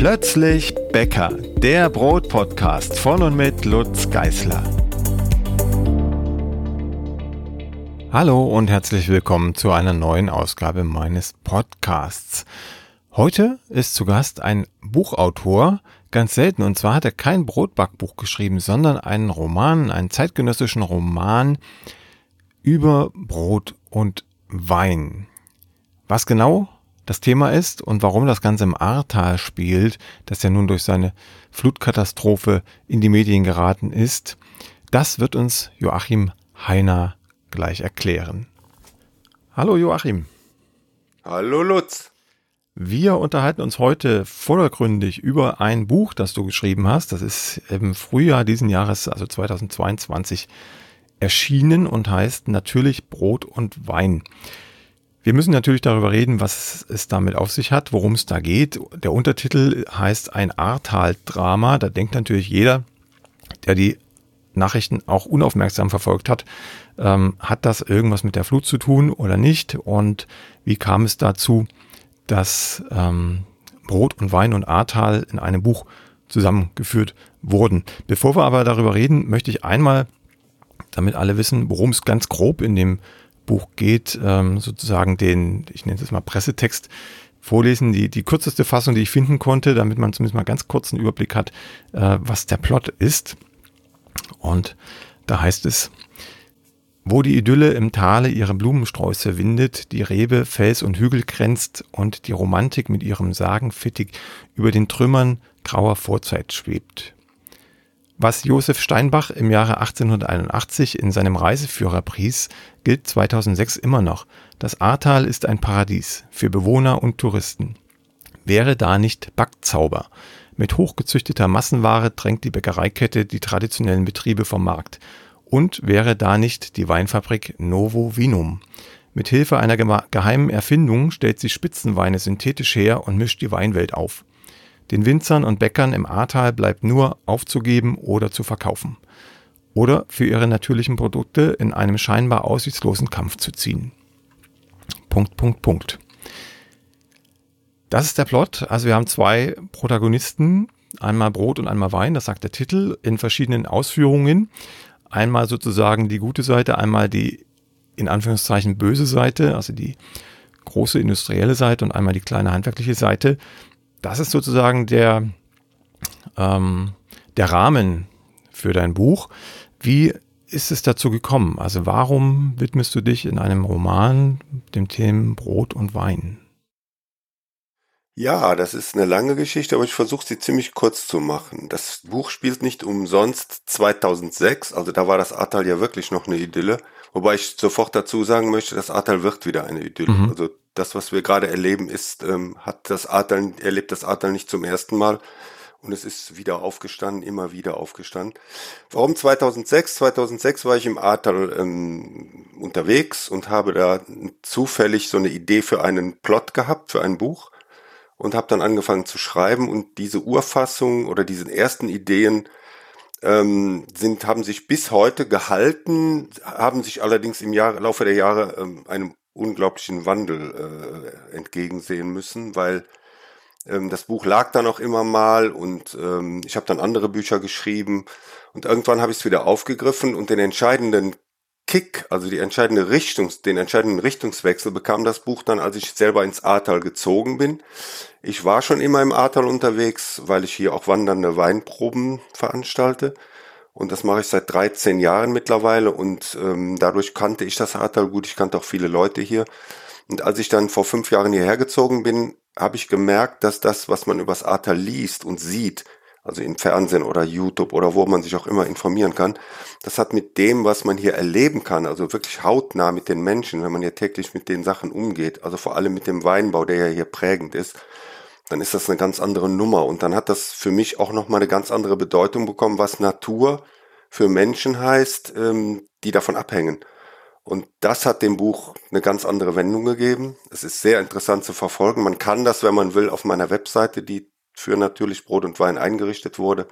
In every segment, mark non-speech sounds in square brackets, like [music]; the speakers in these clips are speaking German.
Plötzlich Bäcker, der Brotpodcast von und mit Lutz Geißler. Hallo und herzlich willkommen zu einer neuen Ausgabe meines Podcasts. Heute ist zu Gast ein Buchautor, ganz selten, und zwar hat er kein Brotbackbuch geschrieben, sondern einen Roman, einen zeitgenössischen Roman über Brot und Wein. Was genau das Thema ist und warum das Ganze im Ahrtal spielt, das ja nun durch seine Flutkatastrophe in die Medien geraten ist, das wird uns Joachim Heiner gleich erklären. Hallo Joachim. Hallo Lutz. Wir unterhalten uns heute vordergründig über ein Buch, das du geschrieben hast. Das ist im Frühjahr diesen Jahres, also 2022, erschienen und heißt natürlich Brot und Wein. Wir müssen natürlich darüber reden, was es damit auf sich hat, worum es da geht. Der Untertitel heißt ein Ahrtal-Drama. Da denkt natürlich jeder, der die Nachrichten auch unaufmerksam verfolgt hat, ähm, hat das irgendwas mit der Flut zu tun oder nicht? Und wie kam es dazu, dass ähm, Brot und Wein und Ahrtal in einem Buch zusammengeführt wurden? Bevor wir aber darüber reden, möchte ich einmal, damit alle wissen, worum es ganz grob in dem Buch geht, ähm, sozusagen den, ich nenne es mal Pressetext, vorlesen, die, die kürzeste Fassung, die ich finden konnte, damit man zumindest mal ganz kurz einen Überblick hat, äh, was der Plot ist. Und da heißt es, wo die Idylle im Tale ihre Blumensträuße windet, die Rebe Fels und Hügel kränzt und die Romantik mit ihrem Sagenfittig über den Trümmern grauer Vorzeit schwebt. Was Josef Steinbach im Jahre 1881 in seinem Reiseführer pries, gilt 2006 immer noch. Das Ahrtal ist ein Paradies für Bewohner und Touristen. Wäre da nicht Backzauber? Mit hochgezüchteter Massenware drängt die Bäckereikette die traditionellen Betriebe vom Markt. Und wäre da nicht die Weinfabrik Novo Vinum? Mit Hilfe einer geheimen Erfindung stellt sie Spitzenweine synthetisch her und mischt die Weinwelt auf. Den Winzern und Bäckern im Ahrtal bleibt nur aufzugeben oder zu verkaufen. Oder für ihre natürlichen Produkte in einem scheinbar aussichtslosen Kampf zu ziehen. Punkt, Punkt, Punkt. Das ist der Plot. Also wir haben zwei Protagonisten, einmal Brot und einmal Wein, das sagt der Titel, in verschiedenen Ausführungen. Einmal sozusagen die gute Seite, einmal die in Anführungszeichen böse Seite, also die große industrielle Seite und einmal die kleine handwerkliche Seite das ist sozusagen der, ähm, der Rahmen für dein Buch. Wie ist es dazu gekommen? Also warum widmest du dich in einem Roman dem Thema Brot und Wein? Ja, das ist eine lange Geschichte, aber ich versuche sie ziemlich kurz zu machen. Das Buch spielt nicht umsonst 2006, also da war das Ahrtal ja wirklich noch eine Idylle. Wobei ich sofort dazu sagen möchte, das Ahrtal wird wieder eine Idylle. Mhm. Also das, was wir gerade erleben, ist, ähm, hat das Ahrtal, erlebt das Ahrtal nicht zum ersten Mal. Und es ist wieder aufgestanden, immer wieder aufgestanden. Warum 2006? 2006 war ich im Ahrtal ähm, unterwegs und habe da zufällig so eine Idee für einen Plot gehabt, für ein Buch und habe dann angefangen zu schreiben und diese Urfassung oder diese ersten Ideen ähm, sind, haben sich bis heute gehalten, haben sich allerdings im Jahr, Laufe der Jahre ähm, einem unglaublichen Wandel äh, entgegensehen müssen, weil ähm, das Buch lag da noch immer mal und ähm, ich habe dann andere Bücher geschrieben und irgendwann habe ich es wieder aufgegriffen und den entscheidenden Kick, also die entscheidende Richtung, den entscheidenden Richtungswechsel bekam das Buch dann, als ich selber ins Ahrtal gezogen bin. Ich war schon immer im Ahrtal unterwegs, weil ich hier auch wandernde Weinproben veranstalte. Und das mache ich seit 13 Jahren mittlerweile und ähm, dadurch kannte ich das Ahrtal gut. Ich kannte auch viele Leute hier. Und als ich dann vor fünf Jahren hierher gezogen bin, habe ich gemerkt, dass das, was man übers Ahrtal liest und sieht, also im Fernsehen oder YouTube oder wo man sich auch immer informieren kann, das hat mit dem, was man hier erleben kann, also wirklich hautnah mit den Menschen, wenn man hier täglich mit den Sachen umgeht, also vor allem mit dem Weinbau, der ja hier prägend ist, dann ist das eine ganz andere Nummer. Und dann hat das für mich auch nochmal eine ganz andere Bedeutung bekommen, was Natur für Menschen heißt, ähm, die davon abhängen. Und das hat dem Buch eine ganz andere Wendung gegeben. Es ist sehr interessant zu verfolgen. Man kann das, wenn man will, auf meiner Webseite, die für natürlich Brot und Wein eingerichtet wurde,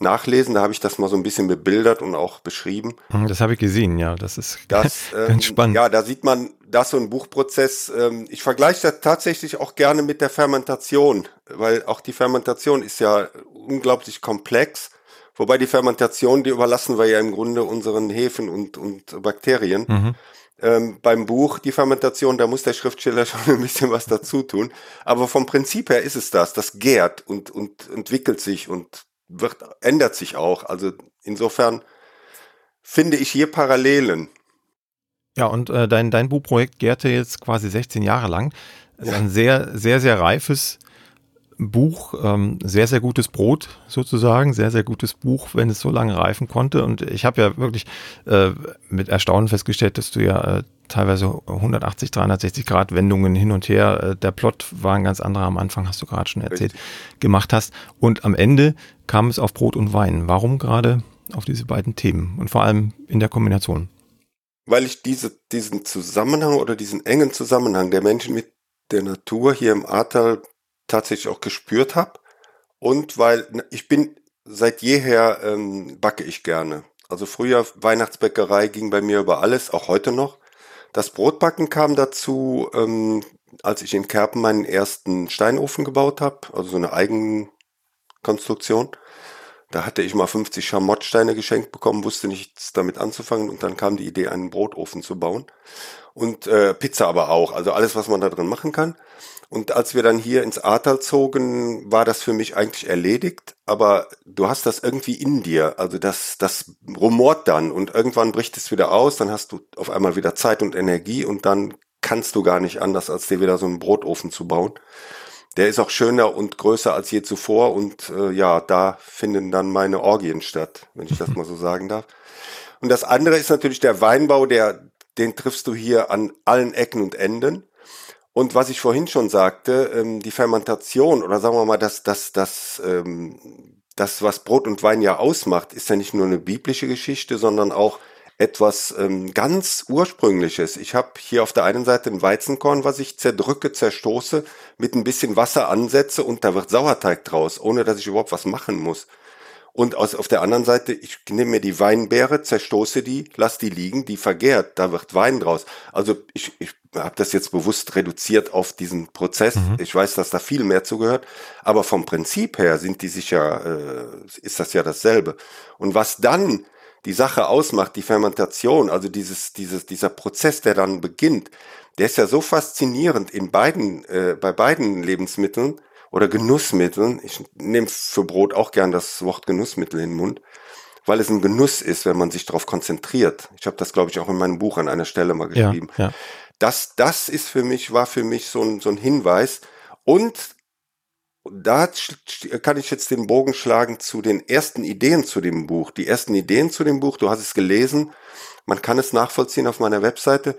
nachlesen. Da habe ich das mal so ein bisschen bebildert und auch beschrieben. Hm, das habe ich gesehen, ja. Das ist [laughs] das, [laughs] ähm, ganz spannend. Ja, da sieht man, das so ein Buchprozess, ähm, ich vergleiche das tatsächlich auch gerne mit der Fermentation, weil auch die Fermentation ist ja unglaublich komplex. Wobei die Fermentation, die überlassen wir ja im Grunde unseren Hefen und, und Bakterien. Mhm. Ähm, beim Buch, die Fermentation, da muss der Schriftsteller [laughs] schon ein bisschen was dazu tun. Aber vom Prinzip her ist es das. Das gärt und, und entwickelt sich und wird, ändert sich auch. Also insofern finde ich hier Parallelen. Ja, und äh, dein, dein Buchprojekt gärte jetzt quasi 16 Jahre lang. Ja. Ein sehr, sehr, sehr reifes Buch, ähm, sehr, sehr gutes Brot sozusagen, sehr, sehr gutes Buch, wenn es so lange reifen konnte. Und ich habe ja wirklich äh, mit Erstaunen festgestellt, dass du ja äh, teilweise 180, 360 Grad Wendungen hin und her, äh, der Plot war ein ganz anderer am Anfang, hast du gerade schon erzählt, Richtig. gemacht hast. Und am Ende kam es auf Brot und Wein. Warum gerade auf diese beiden Themen und vor allem in der Kombination? Weil ich diese, diesen Zusammenhang oder diesen engen Zusammenhang der Menschen mit der Natur hier im Ahrtal tatsächlich auch gespürt habe und weil ich bin seit jeher ähm, backe ich gerne. Also früher Weihnachtsbäckerei ging bei mir über alles, auch heute noch. Das Brotbacken kam dazu, ähm, als ich in Kerpen meinen ersten Steinofen gebaut habe, also so eine Eigenkonstruktion. Da hatte ich mal 50 Schamottsteine geschenkt bekommen, wusste nichts damit anzufangen und dann kam die Idee, einen Brotofen zu bauen. Und äh, Pizza aber auch, also alles, was man da drin machen kann. Und als wir dann hier ins Ahrtal zogen, war das für mich eigentlich erledigt. Aber du hast das irgendwie in dir. Also das, das rumort dann und irgendwann bricht es wieder aus. Dann hast du auf einmal wieder Zeit und Energie und dann kannst du gar nicht anders, als dir wieder so einen Brotofen zu bauen. Der ist auch schöner und größer als je zuvor und äh, ja, da finden dann meine Orgien statt, wenn ich das mal so [laughs] sagen darf. Und das andere ist natürlich der Weinbau, der, den triffst du hier an allen Ecken und Enden. Und was ich vorhin schon sagte, ähm, die Fermentation oder sagen wir mal, das, das, das, ähm, das, was Brot und Wein ja ausmacht, ist ja nicht nur eine biblische Geschichte, sondern auch etwas ähm, ganz Ursprüngliches. Ich habe hier auf der einen Seite ein Weizenkorn, was ich zerdrücke, zerstoße, mit ein bisschen Wasser ansetze und da wird Sauerteig draus, ohne dass ich überhaupt was machen muss. Und aus, auf der anderen Seite, ich nehme mir die Weinbeere, zerstoße die, lass die liegen, die vergärt, da wird Wein draus. Also ich, ich habe das jetzt bewusst reduziert auf diesen Prozess. Mhm. Ich weiß, dass da viel mehr zugehört, aber vom Prinzip her sind die sicher, äh, ist das ja dasselbe. Und was dann die Sache ausmacht, die Fermentation, also dieses, dieses, dieser Prozess, der dann beginnt, der ist ja so faszinierend in beiden, äh, bei beiden Lebensmitteln, oder Genussmitteln. Ich nehme für Brot auch gern das Wort Genussmittel in den Mund, weil es ein Genuss ist, wenn man sich darauf konzentriert. Ich habe das, glaube ich, auch in meinem Buch an einer Stelle mal geschrieben. Ja, ja. Das, das ist für mich, war für mich so ein, so ein Hinweis. Und da kann ich jetzt den Bogen schlagen zu den ersten Ideen zu dem Buch. Die ersten Ideen zu dem Buch, du hast es gelesen, man kann es nachvollziehen auf meiner Webseite.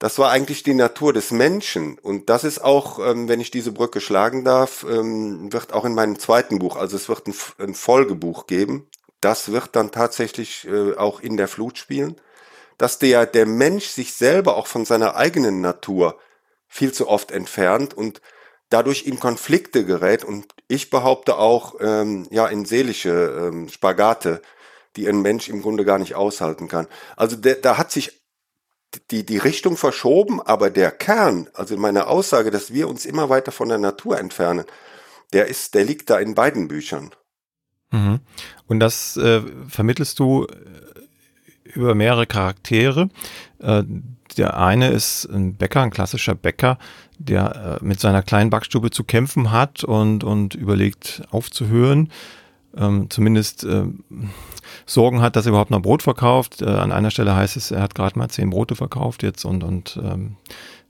Das war eigentlich die Natur des Menschen. Und das ist auch, ähm, wenn ich diese Brücke schlagen darf, ähm, wird auch in meinem zweiten Buch, also es wird ein, ein Folgebuch geben. Das wird dann tatsächlich äh, auch in der Flut spielen. Dass der, der Mensch sich selber auch von seiner eigenen Natur viel zu oft entfernt und dadurch in Konflikte gerät. Und ich behaupte auch, ähm, ja, in seelische ähm, Spagate, die ein Mensch im Grunde gar nicht aushalten kann. Also da hat sich die, die Richtung verschoben, aber der Kern, also meine Aussage, dass wir uns immer weiter von der Natur entfernen, der ist, der liegt da in beiden Büchern. Mhm. Und das äh, vermittelst du äh, über mehrere Charaktere. Äh, der eine ist ein Bäcker, ein klassischer Bäcker, der äh, mit seiner kleinen Backstube zu kämpfen hat und, und überlegt aufzuhören. Ähm, zumindest äh, Sorgen hat, dass er überhaupt noch Brot verkauft. Äh, an einer Stelle heißt es, er hat gerade mal zehn Brote verkauft jetzt und, und ähm,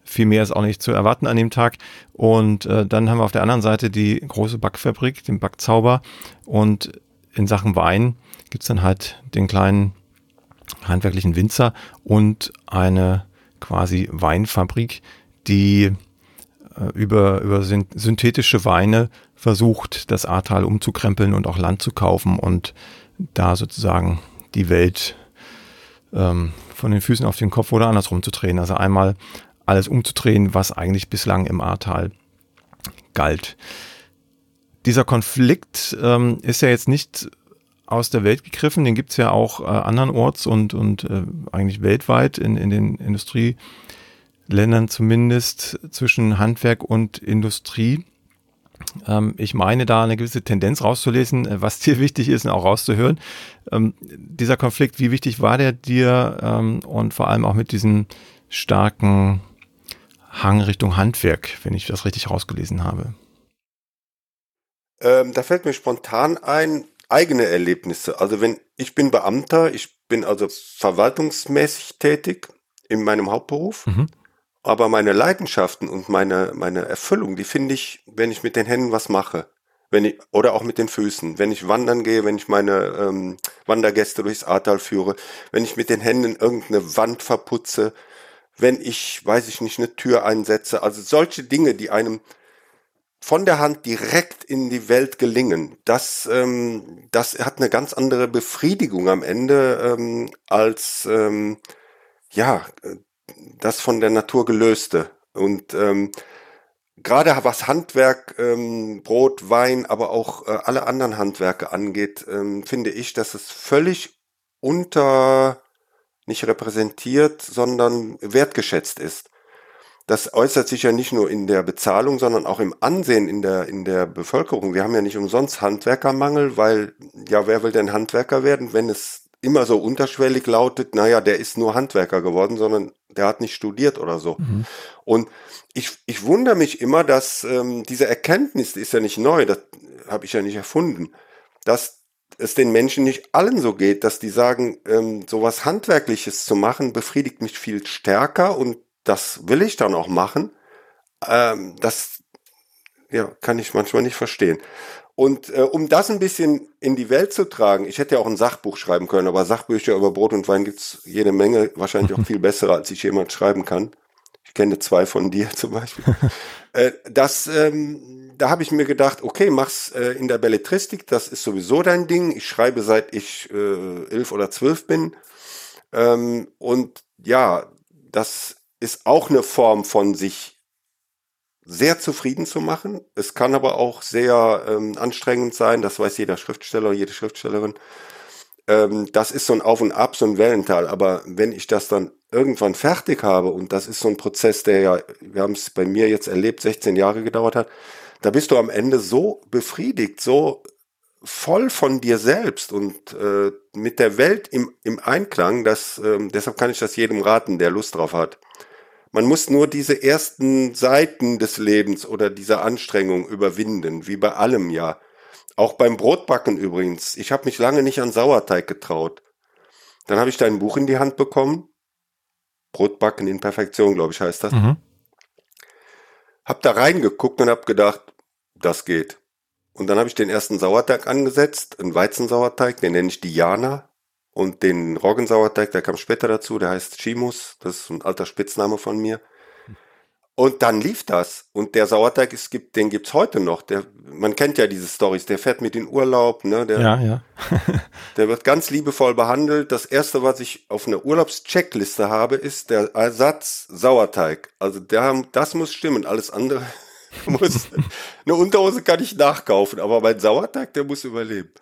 viel mehr ist auch nicht zu erwarten an dem Tag. Und äh, dann haben wir auf der anderen Seite die große Backfabrik, den Backzauber. Und in Sachen Wein gibt's dann halt den kleinen handwerklichen Winzer und eine quasi Weinfabrik, die äh, über, über synthetische Weine versucht, das Ahrtal umzukrempeln und auch Land zu kaufen und da sozusagen die Welt ähm, von den Füßen auf den Kopf oder andersrum zu drehen. Also einmal alles umzudrehen, was eigentlich bislang im Ahrtal galt. Dieser Konflikt ähm, ist ja jetzt nicht aus der Welt gegriffen, den gibt es ja auch äh, andernorts und, und äh, eigentlich weltweit in, in den Industrieländern Ländern zumindest zwischen Handwerk und Industrie. Ähm, ich meine da eine gewisse Tendenz rauszulesen, äh, was [laughs] dir wichtig ist und auch rauszuhören. Ähm, dieser Konflikt, wie wichtig war der dir ähm, und vor allem auch mit diesem starken Hang Richtung Handwerk, wenn ich das richtig rausgelesen habe? Ähm, da fällt mir spontan ein, eigene Erlebnisse. Also wenn ich bin Beamter, ich bin also verwaltungsmäßig tätig in meinem Hauptberuf. Mhm. Aber meine Leidenschaften und meine, meine Erfüllung, die finde ich, wenn ich mit den Händen was mache. Wenn ich, oder auch mit den Füßen. Wenn ich wandern gehe, wenn ich meine ähm, Wandergäste durchs Ahrtal führe, wenn ich mit den Händen irgendeine Wand verputze, wenn ich, weiß ich nicht, eine Tür einsetze. Also solche Dinge, die einem von der Hand direkt in die Welt gelingen, das, ähm, das hat eine ganz andere Befriedigung am Ende ähm, als ähm, ja das von der Natur gelöste. Und ähm, gerade was Handwerk, ähm, Brot, Wein, aber auch äh, alle anderen Handwerke angeht, ähm, finde ich, dass es völlig unter nicht repräsentiert, sondern wertgeschätzt ist das äußert sich ja nicht nur in der Bezahlung, sondern auch im Ansehen in der, in der Bevölkerung. Wir haben ja nicht umsonst Handwerkermangel, weil, ja, wer will denn Handwerker werden, wenn es immer so unterschwellig lautet, naja, der ist nur Handwerker geworden, sondern der hat nicht studiert oder so. Mhm. Und ich, ich wundere mich immer, dass ähm, diese Erkenntnis, die ist ja nicht neu, das habe ich ja nicht erfunden, dass es den Menschen nicht allen so geht, dass die sagen, ähm, sowas Handwerkliches zu machen, befriedigt mich viel stärker und das will ich dann auch machen. Ähm, das ja, kann ich manchmal nicht verstehen. Und äh, um das ein bisschen in die Welt zu tragen, ich hätte ja auch ein Sachbuch schreiben können, aber Sachbücher über Brot und Wein gibt's jede Menge, wahrscheinlich auch [laughs] viel bessere, als ich jemand schreiben kann. Ich kenne zwei von dir [laughs] zum Beispiel. [laughs] äh, das, ähm, da habe ich mir gedacht, okay, mach's äh, in der Belletristik, das ist sowieso dein Ding. Ich schreibe seit ich äh, elf oder zwölf bin. Ähm, und ja, das ist auch eine Form von sich sehr zufrieden zu machen. Es kann aber auch sehr ähm, anstrengend sein, das weiß jeder Schriftsteller, jede Schriftstellerin. Ähm, das ist so ein Auf und Ab, so ein Wellental. Aber wenn ich das dann irgendwann fertig habe, und das ist so ein Prozess, der ja, wir haben es bei mir jetzt erlebt, 16 Jahre gedauert hat, da bist du am Ende so befriedigt, so voll von dir selbst und äh, mit der Welt im, im Einklang, dass, äh, deshalb kann ich das jedem raten, der Lust drauf hat. Man muss nur diese ersten Seiten des Lebens oder dieser Anstrengung überwinden, wie bei allem ja. Auch beim Brotbacken übrigens. Ich habe mich lange nicht an Sauerteig getraut. Dann habe ich da ein Buch in die Hand bekommen. Brotbacken in Perfektion, glaube ich, heißt das. Mhm. Hab da reingeguckt und hab gedacht, das geht. Und dann habe ich den ersten Sauerteig angesetzt, einen Weizensauerteig, den nenne ich Diana. Und den Roggensauerteig, der kam später dazu, der heißt Chimus, das ist ein alter Spitzname von mir. Und dann lief das. Und der Sauerteig, es gibt, den gibt's heute noch. Der, man kennt ja diese Stories. Der fährt mit in Urlaub, ne? Der, ja, ja. [laughs] der wird ganz liebevoll behandelt. Das erste, was ich auf einer Urlaubscheckliste habe, ist der Ersatz Sauerteig. Also der, das muss stimmen. Alles andere [laughs] muss. [laughs] eine Unterhose kann ich nachkaufen, aber mein Sauerteig, der muss überleben.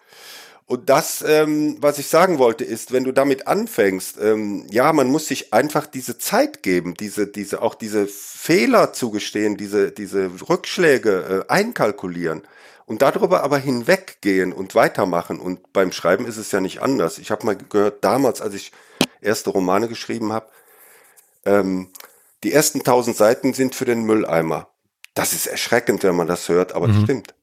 Und das, ähm, was ich sagen wollte, ist, wenn du damit anfängst, ähm, ja, man muss sich einfach diese Zeit geben, diese, diese, auch diese Fehler zugestehen, diese, diese Rückschläge äh, einkalkulieren und darüber aber hinweggehen und weitermachen. Und beim Schreiben ist es ja nicht anders. Ich habe mal gehört, damals, als ich erste Romane geschrieben habe, ähm, die ersten tausend Seiten sind für den Mülleimer. Das ist erschreckend, wenn man das hört, aber mhm. das stimmt.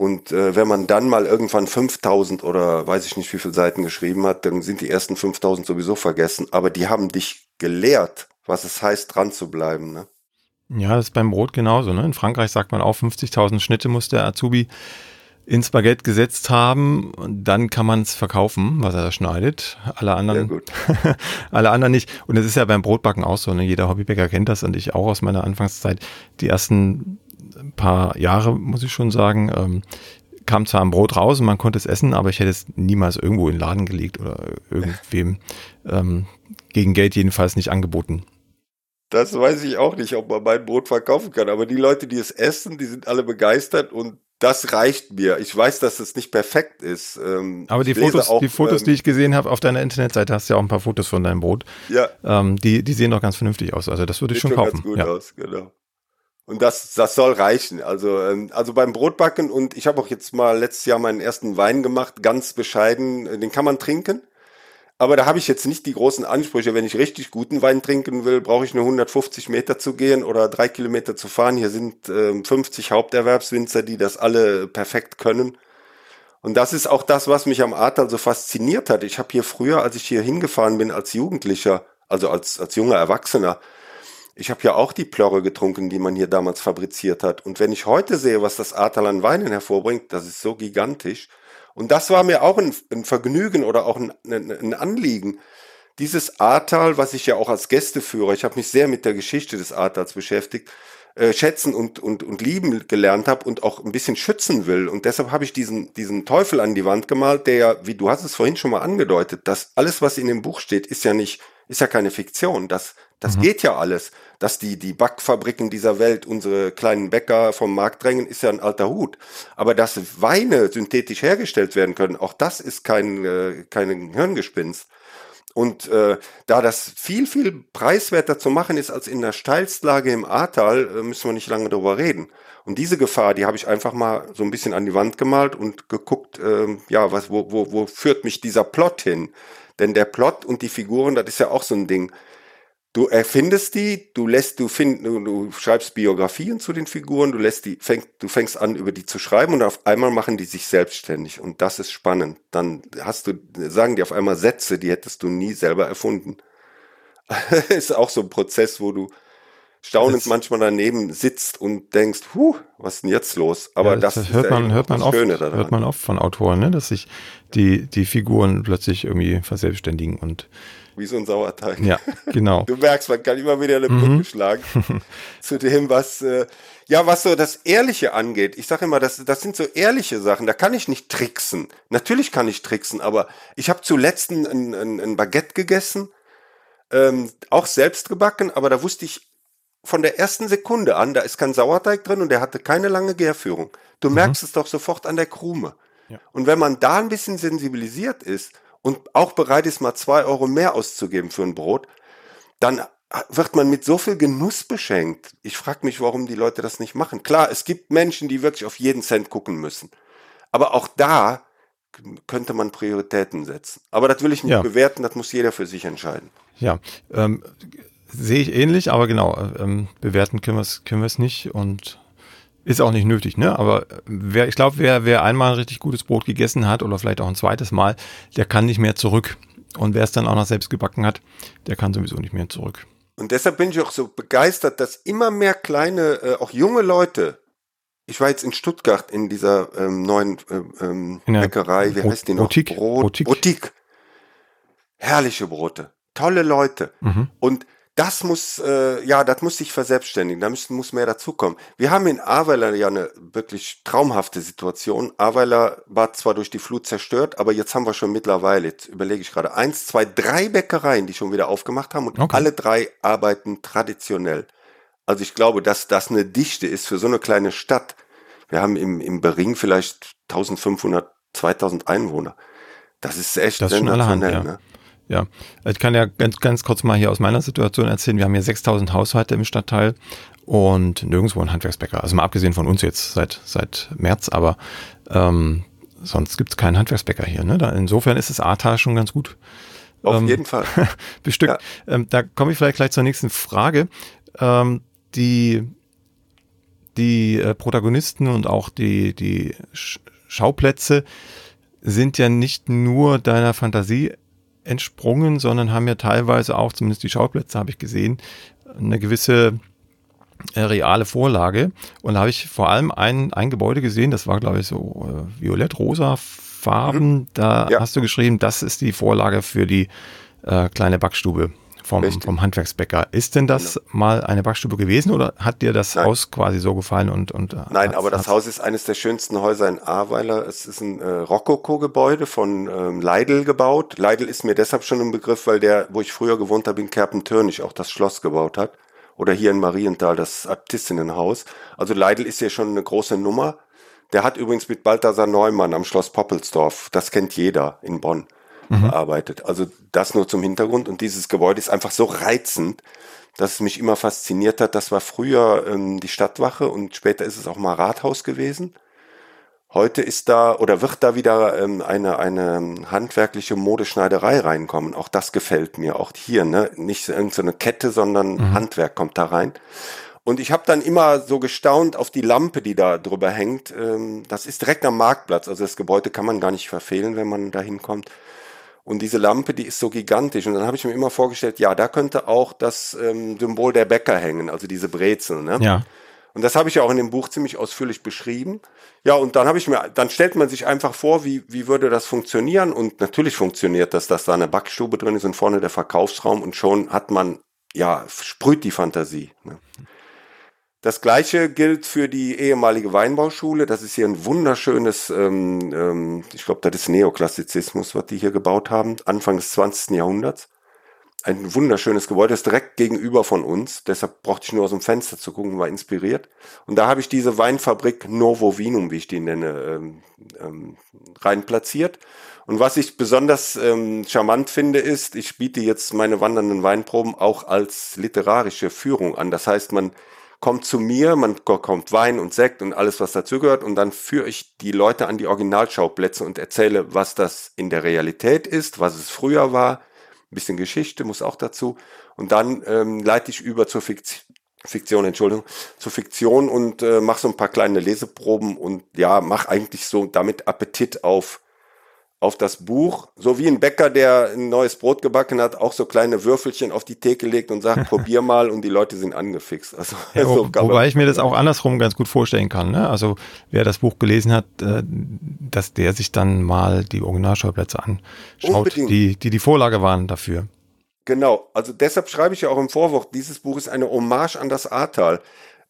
Und äh, wenn man dann mal irgendwann 5000 oder weiß ich nicht wie viele Seiten geschrieben hat, dann sind die ersten 5000 sowieso vergessen. Aber die haben dich gelehrt, was es heißt, dran zu bleiben. Ne? Ja, das ist beim Brot genauso. Ne? In Frankreich sagt man auch, 50.000 Schnitte muss der Azubi ins Baguette gesetzt haben und dann kann man es verkaufen, was er da schneidet. Alle anderen, [laughs] alle anderen nicht. Und es ist ja beim Brotbacken auch so. Ne? Jeder Hobbybäcker kennt das und ich auch aus meiner Anfangszeit. Die ersten ein paar Jahre, muss ich schon sagen, ähm, kam zwar ein Brot raus und man konnte es essen, aber ich hätte es niemals irgendwo in den Laden gelegt oder irgendwem ähm, gegen Geld jedenfalls nicht angeboten. Das weiß ich auch nicht, ob man mein Brot verkaufen kann. Aber die Leute, die es essen, die sind alle begeistert und das reicht mir. Ich weiß, dass es nicht perfekt ist. Ähm, Aber die Fotos, auch, die Fotos, ähm, die ich gesehen habe auf deiner Internetseite, hast du ja auch ein paar Fotos von deinem Boot. Ja. Ähm, die, die sehen doch ganz vernünftig aus. Also das würde ich schon, schon kaufen. Ganz gut ja. aus, genau. Und das, das soll reichen. Also, ähm, also beim Brotbacken und ich habe auch jetzt mal letztes Jahr meinen ersten Wein gemacht, ganz bescheiden. Den kann man trinken. Aber da habe ich jetzt nicht die großen Ansprüche. Wenn ich richtig guten Wein trinken will, brauche ich nur 150 Meter zu gehen oder drei Kilometer zu fahren. Hier sind äh, 50 Haupterwerbswinzer, die das alle perfekt können. Und das ist auch das, was mich am Ahrtal so fasziniert hat. Ich habe hier früher, als ich hier hingefahren bin als Jugendlicher, also als, als junger Erwachsener, ich habe ja auch die Plörre getrunken, die man hier damals fabriziert hat. Und wenn ich heute sehe, was das Ahrtal an Weinen hervorbringt, das ist so gigantisch. Und das war mir auch ein, ein Vergnügen oder auch ein, ein, ein Anliegen. Dieses Ahrtal, was ich ja auch als Gästeführer, ich habe mich sehr mit der Geschichte des Ahrtals beschäftigt, äh, schätzen und, und, und lieben gelernt habe und auch ein bisschen schützen will. Und deshalb habe ich diesen, diesen Teufel an die Wand gemalt, der ja, wie du hast es vorhin schon mal angedeutet, dass alles, was in dem Buch steht, ist ja nicht, ist ja keine Fiktion. Das, das mhm. geht ja alles. Dass die, die Backfabriken dieser Welt unsere kleinen Bäcker vom Markt drängen, ist ja ein alter Hut. Aber dass Weine synthetisch hergestellt werden können, auch das ist kein, äh, kein Hirngespinst. Und äh, da das viel, viel preiswerter zu machen ist als in der Steilstlage im Ahrtal, äh, müssen wir nicht lange darüber reden. Und diese Gefahr, die habe ich einfach mal so ein bisschen an die Wand gemalt und geguckt, äh, ja, was, wo, wo, wo führt mich dieser Plot hin? Denn der Plot und die Figuren, das ist ja auch so ein Ding. Du erfindest die, du lässt, du find, du, du schreibst Biografien zu den Figuren, du lässt die, fängst, du fängst an, über die zu schreiben und auf einmal machen die sich selbstständig und das ist spannend. Dann hast du, sagen die auf einmal Sätze, die hättest du nie selber erfunden. [laughs] ist auch so ein Prozess, wo du staunend manchmal daneben sitzt und denkst, huh, was ist denn jetzt los? Aber ja, das, das hört man, hört man oft, hört man oft von Autoren, ne, dass sich die, die Figuren plötzlich irgendwie verselbstständigen und wie so ein Sauerteig. Ja, genau. [laughs] Du merkst, man kann immer wieder eine Brücke mhm. schlagen [laughs] zu dem, was, äh, ja, was so das Ehrliche angeht. Ich sage immer, das, das sind so ehrliche Sachen. Da kann ich nicht tricksen. Natürlich kann ich tricksen, aber ich habe zuletzt ein, ein, ein Baguette gegessen, ähm, auch selbst gebacken, aber da wusste ich von der ersten Sekunde an, da ist kein Sauerteig drin und der hatte keine lange Gärführung. Du mhm. merkst es doch sofort an der Krume. Ja. Und wenn man da ein bisschen sensibilisiert ist und auch bereit ist, mal zwei Euro mehr auszugeben für ein Brot, dann wird man mit so viel Genuss beschenkt. Ich frage mich, warum die Leute das nicht machen. Klar, es gibt Menschen, die wirklich auf jeden Cent gucken müssen. Aber auch da könnte man Prioritäten setzen. Aber das will ich nicht ja. bewerten, das muss jeder für sich entscheiden. Ja, ähm, sehe ich ähnlich, aber genau, ähm, bewerten können wir es können nicht und ist auch nicht nötig, ne? Aber wer, ich glaube, wer, wer einmal ein richtig gutes Brot gegessen hat oder vielleicht auch ein zweites Mal, der kann nicht mehr zurück. Und wer es dann auch noch selbst gebacken hat, der kann sowieso nicht mehr zurück. Und deshalb bin ich auch so begeistert, dass immer mehr kleine, äh, auch junge Leute, ich war jetzt in Stuttgart in dieser ähm, neuen ähm, in Bäckerei, wie heißt die noch? Boutique. Brot, Boutique. Boutique. Herrliche Brote, tolle Leute. Mhm. Und das muss, äh, ja, das muss sich verselbstständigen, da müssen, muss mehr dazukommen. Wir haben in Ahrweiler ja eine wirklich traumhafte Situation. Ahrweiler war zwar durch die Flut zerstört, aber jetzt haben wir schon mittlerweile, jetzt überlege ich gerade, eins, zwei, drei Bäckereien, die schon wieder aufgemacht haben und okay. alle drei arbeiten traditionell. Also ich glaube, dass das eine Dichte ist für so eine kleine Stadt. Wir haben im, im Bering vielleicht 1500, 2000 Einwohner. Das ist echt das ist sensationell. Hand, ja. ne? Ja, ich kann ja ganz, ganz kurz mal hier aus meiner Situation erzählen. Wir haben hier 6000 Haushalte im Stadtteil und nirgendwo ein Handwerksbäcker. Also mal abgesehen von uns jetzt seit, seit März, aber ähm, sonst gibt es keinen Handwerksbäcker hier. Ne? Da, insofern ist das ATA schon ganz gut. Auf ähm, jeden Fall. [laughs] bestückt. Ja. Ähm, da komme ich vielleicht gleich zur nächsten Frage. Ähm, die die äh, Protagonisten und auch die, die Schauplätze sind ja nicht nur deiner Fantasie entsprungen, sondern haben ja teilweise auch, zumindest die Schauplätze habe ich gesehen, eine gewisse äh, reale Vorlage. Und da habe ich vor allem ein, ein Gebäude gesehen, das war, glaube ich, so äh, violett-rosa Farben. Mhm. Da ja. hast du geschrieben, das ist die Vorlage für die äh, kleine Backstube vom, vom Handwerksbäcker. Ist denn das genau. mal eine Backstube gewesen oder hat dir das Nein. Haus quasi so gefallen? Und, und, äh, Nein, aber das Haus ist eines der schönsten Häuser in Ahrweiler. Es ist ein äh, Rokoko-Gebäude von ähm, Leidl gebaut. Leidl ist mir deshalb schon ein Begriff, weil der, wo ich früher gewohnt habe, in Kerpentörnich auch das Schloss gebaut hat. Oder hier in Marienthal das Abtissinnenhaus. Also Leidl ist ja schon eine große Nummer. Der hat übrigens mit Balthasar Neumann am Schloss Poppelsdorf, das kennt jeder in Bonn, mhm. bearbeitet. Also das nur zum Hintergrund. Und dieses Gebäude ist einfach so reizend, dass es mich immer fasziniert hat. Das war früher ähm, die Stadtwache und später ist es auch mal Rathaus gewesen. Heute ist da oder wird da wieder ähm, eine, eine handwerkliche Modeschneiderei reinkommen. Auch das gefällt mir. Auch hier, ne? Nicht irgendeine Kette, sondern mhm. Handwerk kommt da rein. Und ich habe dann immer so gestaunt auf die Lampe, die da drüber hängt. Ähm, das ist direkt am Marktplatz. Also das Gebäude kann man gar nicht verfehlen, wenn man da hinkommt. Und diese Lampe, die ist so gigantisch. Und dann habe ich mir immer vorgestellt, ja, da könnte auch das ähm, Symbol der Bäcker hängen, also diese Brezel. Ne? Ja. Und das habe ich ja auch in dem Buch ziemlich ausführlich beschrieben. Ja, und dann habe ich mir, dann stellt man sich einfach vor, wie, wie würde das funktionieren? Und natürlich funktioniert das, dass da eine Backstube drin ist und vorne der Verkaufsraum und schon hat man, ja, sprüht die Fantasie. Ne? Das gleiche gilt für die ehemalige Weinbauschule. Das ist hier ein wunderschönes, ähm, ähm, ich glaube, das ist Neoklassizismus, was die hier gebaut haben, Anfang des 20. Jahrhunderts ein wunderschönes Gebäude, ist direkt gegenüber von uns. Deshalb brauchte ich nur aus dem Fenster zu gucken, war inspiriert. Und da habe ich diese Weinfabrik Novo Vinum, wie ich die nenne, ähm, ähm, rein platziert. Und was ich besonders ähm, charmant finde, ist, ich biete jetzt meine wandernden Weinproben auch als literarische Führung an. Das heißt, man kommt zu mir, man kommt Wein und Sekt und alles, was dazugehört, und dann führe ich die Leute an die Originalschauplätze und erzähle, was das in der Realität ist, was es früher war, ein bisschen Geschichte muss auch dazu. Und dann ähm, leite ich über zur Fiktion. Fiktion, Entschuldigung, zur Fiktion und äh, mache so ein paar kleine Leseproben und ja, mach eigentlich so damit Appetit auf auf das Buch, so wie ein Bäcker, der ein neues Brot gebacken hat, auch so kleine Würfelchen auf die Theke legt und sagt, [laughs] probier mal und die Leute sind angefixt. Also, ja, wo, [laughs] wobei ich mir das auch andersrum ganz gut vorstellen kann. Ne? Also wer das Buch gelesen hat, äh, dass der sich dann mal die Originalschauplätze anschaut, die, die die Vorlage waren dafür. Genau, also deshalb schreibe ich ja auch im Vorwort, dieses Buch ist eine Hommage an das Ahrtal.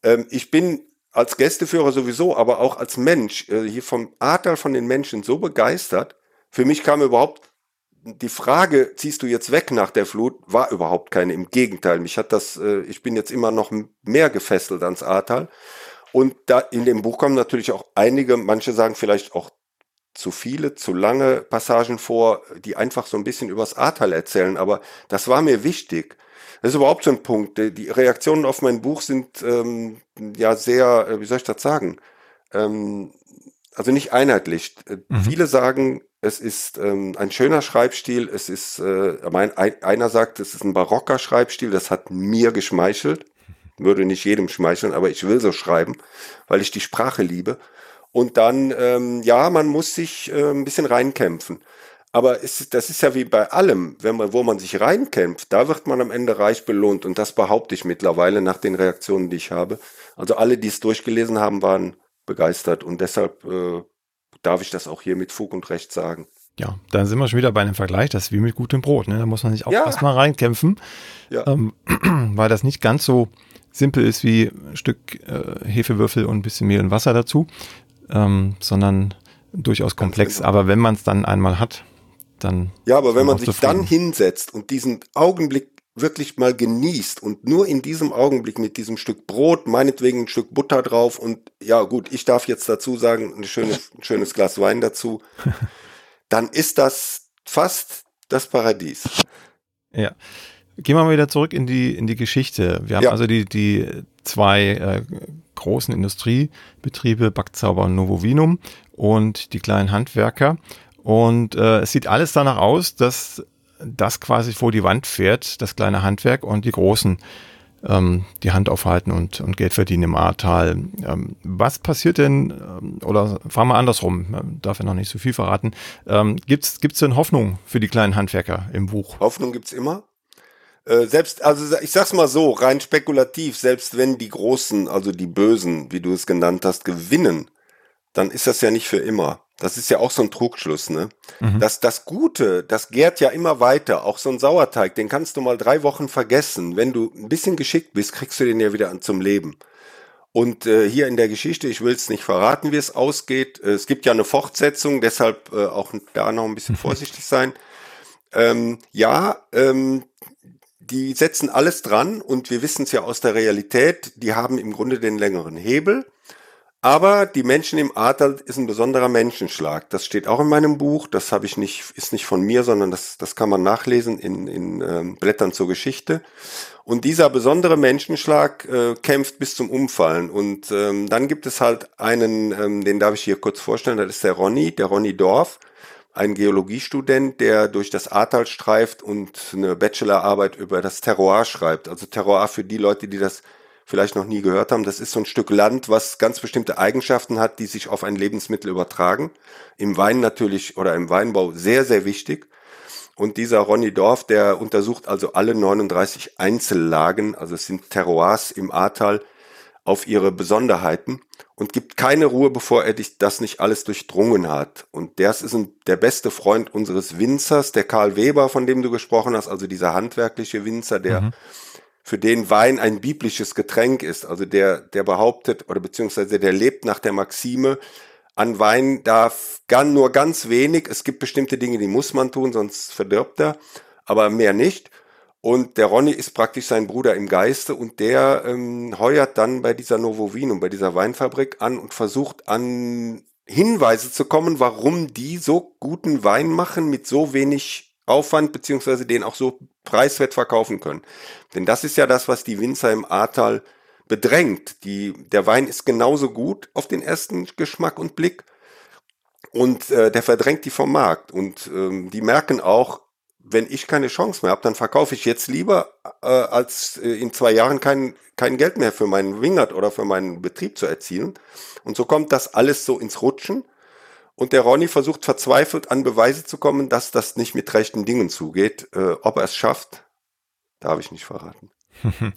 Ähm, ich bin als Gästeführer sowieso, aber auch als Mensch äh, hier vom Ahrtal von den Menschen so begeistert, für mich kam überhaupt die Frage, ziehst du jetzt weg nach der Flut, war überhaupt keine. Im Gegenteil, mich hat das, äh, ich bin jetzt immer noch mehr gefesselt ans Ahrtal. Und da in dem Buch kommen natürlich auch einige, manche sagen vielleicht auch zu viele, zu lange Passagen vor, die einfach so ein bisschen übers Ahrtal erzählen. Aber das war mir wichtig. Das ist überhaupt so ein Punkt. Die Reaktionen auf mein Buch sind ähm, ja sehr, äh, wie soll ich das sagen? Ähm, also nicht einheitlich. Mhm. Viele sagen, es ist ähm, ein schöner Schreibstil. Es ist, äh, mein, ein, einer sagt, es ist ein barocker Schreibstil. Das hat mir geschmeichelt. Würde nicht jedem schmeicheln, aber ich will so schreiben, weil ich die Sprache liebe. Und dann, ähm, ja, man muss sich äh, ein bisschen reinkämpfen. Aber es, das ist ja wie bei allem, wenn man, wo man sich reinkämpft, da wird man am Ende reich belohnt. Und das behaupte ich mittlerweile nach den Reaktionen, die ich habe. Also alle, die es durchgelesen haben, waren begeistert. Und deshalb äh, darf ich das auch hier mit Fug und Recht sagen. Ja, dann sind wir schon wieder bei einem Vergleich, das ist wie mit gutem Brot. Ne? Da muss man sich auch ja. erstmal reinkämpfen, ja. ähm, [clears throat] weil das nicht ganz so simpel ist wie ein Stück äh, Hefewürfel und ein bisschen Mehl und Wasser dazu, ähm, sondern durchaus komplex. Genau. Aber wenn man es dann einmal hat, dann. Ja, aber wenn man sich dann hinsetzt und diesen Augenblick wirklich mal genießt und nur in diesem Augenblick mit diesem Stück Brot, meinetwegen ein Stück Butter drauf und ja gut, ich darf jetzt dazu sagen, ein schönes, ein schönes Glas Wein dazu, [laughs] dann ist das fast das Paradies. Ja. Gehen wir mal wieder zurück in die, in die Geschichte. Wir haben ja. also die, die zwei äh, großen Industriebetriebe, Backzauber und Novovinum und die kleinen Handwerker. Und äh, es sieht alles danach aus, dass das quasi vor die Wand fährt, das kleine Handwerk und die Großen ähm, die Hand aufhalten und, und Geld verdienen im Ahrtal. Ähm, was passiert denn, ähm, oder fahren wir andersrum, ähm, darf ja noch nicht so viel verraten, ähm, gibt es denn Hoffnung für die kleinen Handwerker im Buch? Hoffnung gibt's immer. Äh, selbst, also ich sag's mal so, rein spekulativ, selbst wenn die Großen, also die Bösen, wie du es genannt hast, gewinnen, dann ist das ja nicht für immer. Das ist ja auch so ein Trugschluss, ne? Mhm. Das, das Gute, das gärt ja immer weiter. Auch so ein Sauerteig, den kannst du mal drei Wochen vergessen. Wenn du ein bisschen geschickt bist, kriegst du den ja wieder an zum Leben. Und äh, hier in der Geschichte, ich will es nicht verraten, wie es ausgeht. Es gibt ja eine Fortsetzung, deshalb äh, auch da noch ein bisschen [laughs] vorsichtig sein. Ähm, ja, ähm, die setzen alles dran und wir wissen es ja aus der Realität, die haben im Grunde den längeren Hebel Aber die Menschen im Ahrtal ist ein besonderer Menschenschlag. Das steht auch in meinem Buch. Das habe ich nicht, ist nicht von mir, sondern das, das kann man nachlesen in, in ähm, Blättern zur Geschichte. Und dieser besondere Menschenschlag äh, kämpft bis zum Umfallen. Und ähm, dann gibt es halt einen, ähm, den darf ich hier kurz vorstellen, das ist der Ronny, der Ronny Dorf, ein Geologiestudent, der durch das Ahrtal streift und eine Bachelorarbeit über das Terroir schreibt. Also Terroir für die Leute, die das vielleicht noch nie gehört haben, das ist so ein Stück Land, was ganz bestimmte Eigenschaften hat, die sich auf ein Lebensmittel übertragen. Im Wein natürlich oder im Weinbau sehr, sehr wichtig. Und dieser Ronny Dorf, der untersucht also alle 39 Einzellagen, also es sind Terroirs im Ahrtal, auf ihre Besonderheiten und gibt keine Ruhe, bevor er das nicht alles durchdrungen hat. Und der ist ein, der beste Freund unseres Winzers, der Karl Weber, von dem du gesprochen hast, also dieser handwerkliche Winzer, der mhm für den Wein ein biblisches Getränk ist. Also der, der behauptet oder beziehungsweise der lebt nach der Maxime, an Wein darf gan, nur ganz wenig. Es gibt bestimmte Dinge, die muss man tun, sonst verdirbt er, aber mehr nicht. Und der Ronny ist praktisch sein Bruder im Geiste und der ähm, heuert dann bei dieser Novo Vino, bei dieser Weinfabrik an und versucht an Hinweise zu kommen, warum die so guten Wein machen mit so wenig Aufwand, beziehungsweise den auch so preiswert verkaufen können. Denn das ist ja das, was die Winzer im Ahrtal bedrängt. Die, der Wein ist genauso gut auf den ersten Geschmack und Blick und äh, der verdrängt die vom Markt. Und ähm, die merken auch, wenn ich keine Chance mehr habe, dann verkaufe ich jetzt lieber, äh, als äh, in zwei Jahren kein, kein Geld mehr für meinen Wingert oder für meinen Betrieb zu erzielen. Und so kommt das alles so ins Rutschen. Und der Ronny versucht verzweifelt an Beweise zu kommen, dass das nicht mit rechten Dingen zugeht. Äh, ob er es schafft, darf ich nicht verraten. [laughs]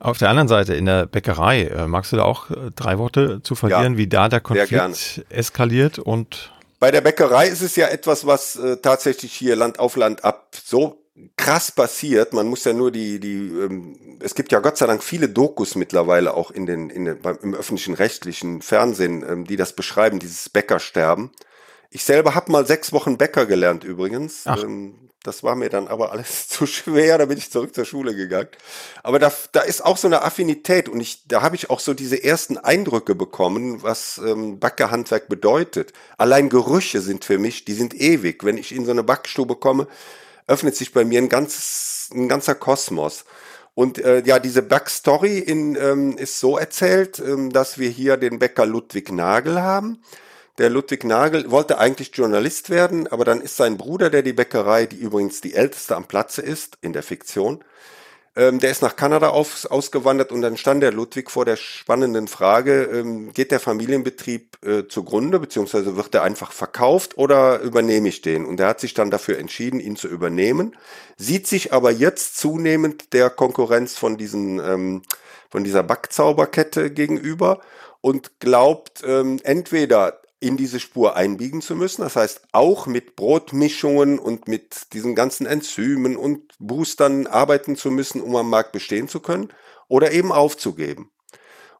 Auf der anderen Seite, in der Bäckerei, äh, magst du da auch äh, drei Worte zu verlieren, ja, wie da der Konflikt eskaliert und bei der Bäckerei ist es ja etwas, was äh, tatsächlich hier Land auf Land ab so krass passiert. Man muss ja nur die, die, ähm, es gibt ja Gott sei Dank viele Dokus mittlerweile auch in den, in den beim, im öffentlichen rechtlichen Fernsehen, ähm, die das beschreiben, dieses Bäckersterben. Ich selber habe mal sechs Wochen Bäcker gelernt übrigens. Ähm, das war mir dann aber [laughs] alles zu schwer, da bin ich zurück zur Schule gegangen. Aber da, da ist auch so eine Affinität und ich, da habe ich auch so diese ersten Eindrücke bekommen, was ähm, Backerhandwerk bedeutet. Allein Gerüche sind für mich, die sind ewig. Wenn ich in so eine Backstube komme, öffnet sich bei mir ein ganzes, ein ganzer Kosmos. Und äh, ja, diese Backstory in, ähm, ist so erzählt, ähm, dass wir hier den Bäcker Ludwig Nagel haben. Der Ludwig Nagel wollte eigentlich Journalist werden, aber dann ist sein Bruder, der die Bäckerei, die übrigens die älteste am Platze ist in der Fiktion, ähm, der ist nach Kanada auf, ausgewandert und dann stand der Ludwig vor der spannenden Frage, ähm, geht der Familienbetrieb äh, zugrunde, beziehungsweise wird er einfach verkauft oder übernehme ich den? Und er hat sich dann dafür entschieden, ihn zu übernehmen, sieht sich aber jetzt zunehmend der Konkurrenz von diesen, ähm, von dieser Backzauberkette gegenüber und glaubt ähm, entweder in diese Spur einbiegen zu müssen. Das heißt, auch mit Brotmischungen und mit diesen ganzen Enzymen und Boostern arbeiten zu müssen, um am Markt bestehen zu können oder eben aufzugeben.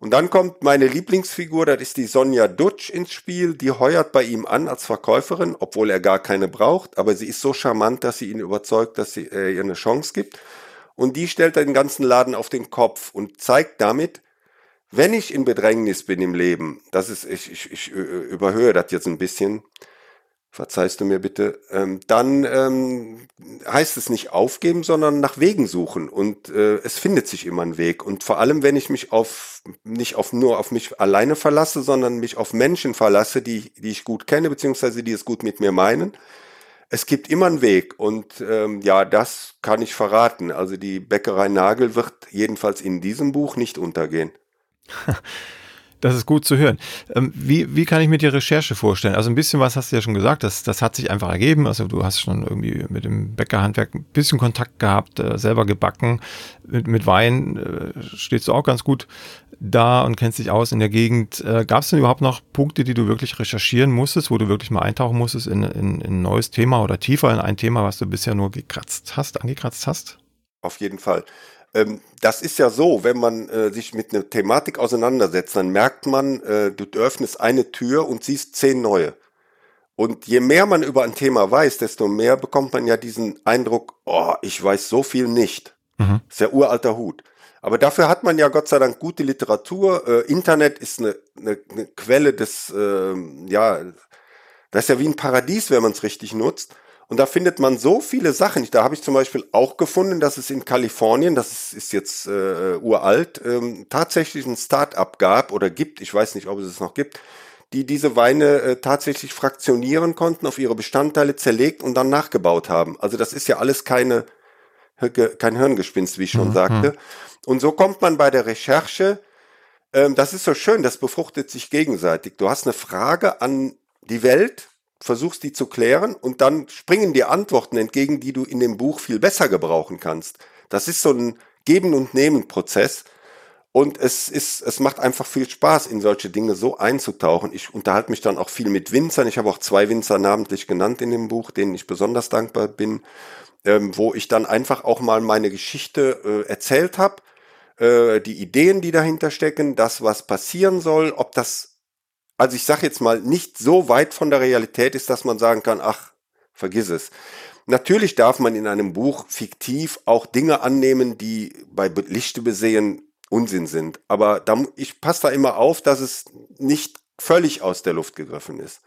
Und dann kommt meine Lieblingsfigur, das ist die Sonja Dutsch ins Spiel, die heuert bei ihm an als Verkäuferin, obwohl er gar keine braucht, aber sie ist so charmant, dass sie ihn überzeugt, dass sie äh, ihr eine Chance gibt. Und die stellt den ganzen Laden auf den Kopf und zeigt damit, wenn ich in Bedrängnis bin im Leben, das ist, ich, ich, ich äh, überhöhe das jetzt ein bisschen, verzeihst du mir bitte, ähm, dann ähm, heißt es nicht aufgeben, sondern nach Wegen suchen und äh, es findet sich immer ein Weg und vor allem, wenn ich mich auf nicht auf nur auf mich alleine verlasse, sondern mich auf Menschen verlasse, die die ich gut kenne beziehungsweise die es gut mit mir meinen. Es gibt immer einen Weg und ähm, ja, das kann ich verraten. Also die Bäckerei Nagel wird jedenfalls in diesem Buch nicht untergehen. [laughs] Das ist gut zu hören. Ähm, wie, wie kann ich mir die Recherche vorstellen? Also ein bisschen was hast du ja schon gesagt, das, das hat sich einfach ergeben. Also du hast schon irgendwie mit dem Bäckerhandwerk ein bisschen Kontakt gehabt, äh, selber gebacken. Mit, mit Wein äh, stehst du auch ganz gut da und kennst dich aus in der Gegend. Äh, Gab es denn überhaupt noch Punkte, die du wirklich recherchieren musstest, wo du wirklich mal eintauchen musstest in, in, in ein neues Thema oder tiefer in ein Thema, was du bisher nur gekratzt hast, angekratzt hast? Auf jeden Fall. Ähm, das ist ja so, wenn man äh, sich mit einer Thematik auseinandersetzt, dann merkt man, äh, du öffnest eine Tür und siehst zehn neue. Und je mehr man über ein Thema weiß, desto mehr bekommt man ja diesen Eindruck, oh, ich weiß so viel nicht. Mhm. Das ist ja uralter Hut. Aber dafür hat man ja Gott sei Dank gute Literatur. Äh, Internet ist eine, eine, eine Quelle des, äh, ja, das ist ja wie ein Paradies, wenn man es richtig nutzt. Und da findet man so viele Sachen. Da habe ich zum Beispiel auch gefunden, dass es in Kalifornien, das ist, jetzt äh, uralt, ähm, tatsächlich ein Start-up gab oder gibt, ich weiß nicht, ob es es noch gibt, die diese Weine äh, tatsächlich fraktionieren konnten, auf ihre Bestandteile zerlegt und dann nachgebaut haben. Also das ist ja alles keine, kein Hirngespinst, wie ich schon mhm. sagte. Und so kommt man bei der Recherche, ähm, das ist so schön, das befruchtet sich gegenseitig. Du hast eine Frage an die Welt, versuchst die zu klären und dann springen dir Antworten entgegen, die du in dem Buch viel besser gebrauchen kannst. Das ist so ein Geben- und Nehmen-Prozess. Und es ist, es macht einfach viel Spaß, in solche Dinge so einzutauchen. Ich unterhalte mich dann auch viel mit Winzern. Ich habe auch zwei Winzer namentlich genannt in dem Buch, denen ich besonders dankbar bin, ähm, wo ich dann einfach auch mal meine Geschichte äh, erzählt habe, äh, die Ideen, die dahinter stecken, das, was passieren soll, ob das also ich sage jetzt mal, nicht so weit von der Realität ist, dass man sagen kann, ach, vergiss es. Natürlich darf man in einem Buch fiktiv auch Dinge annehmen, die bei Lichte besehen Unsinn sind. Aber da, ich passe da immer auf, dass es nicht völlig aus der Luft gegriffen ist.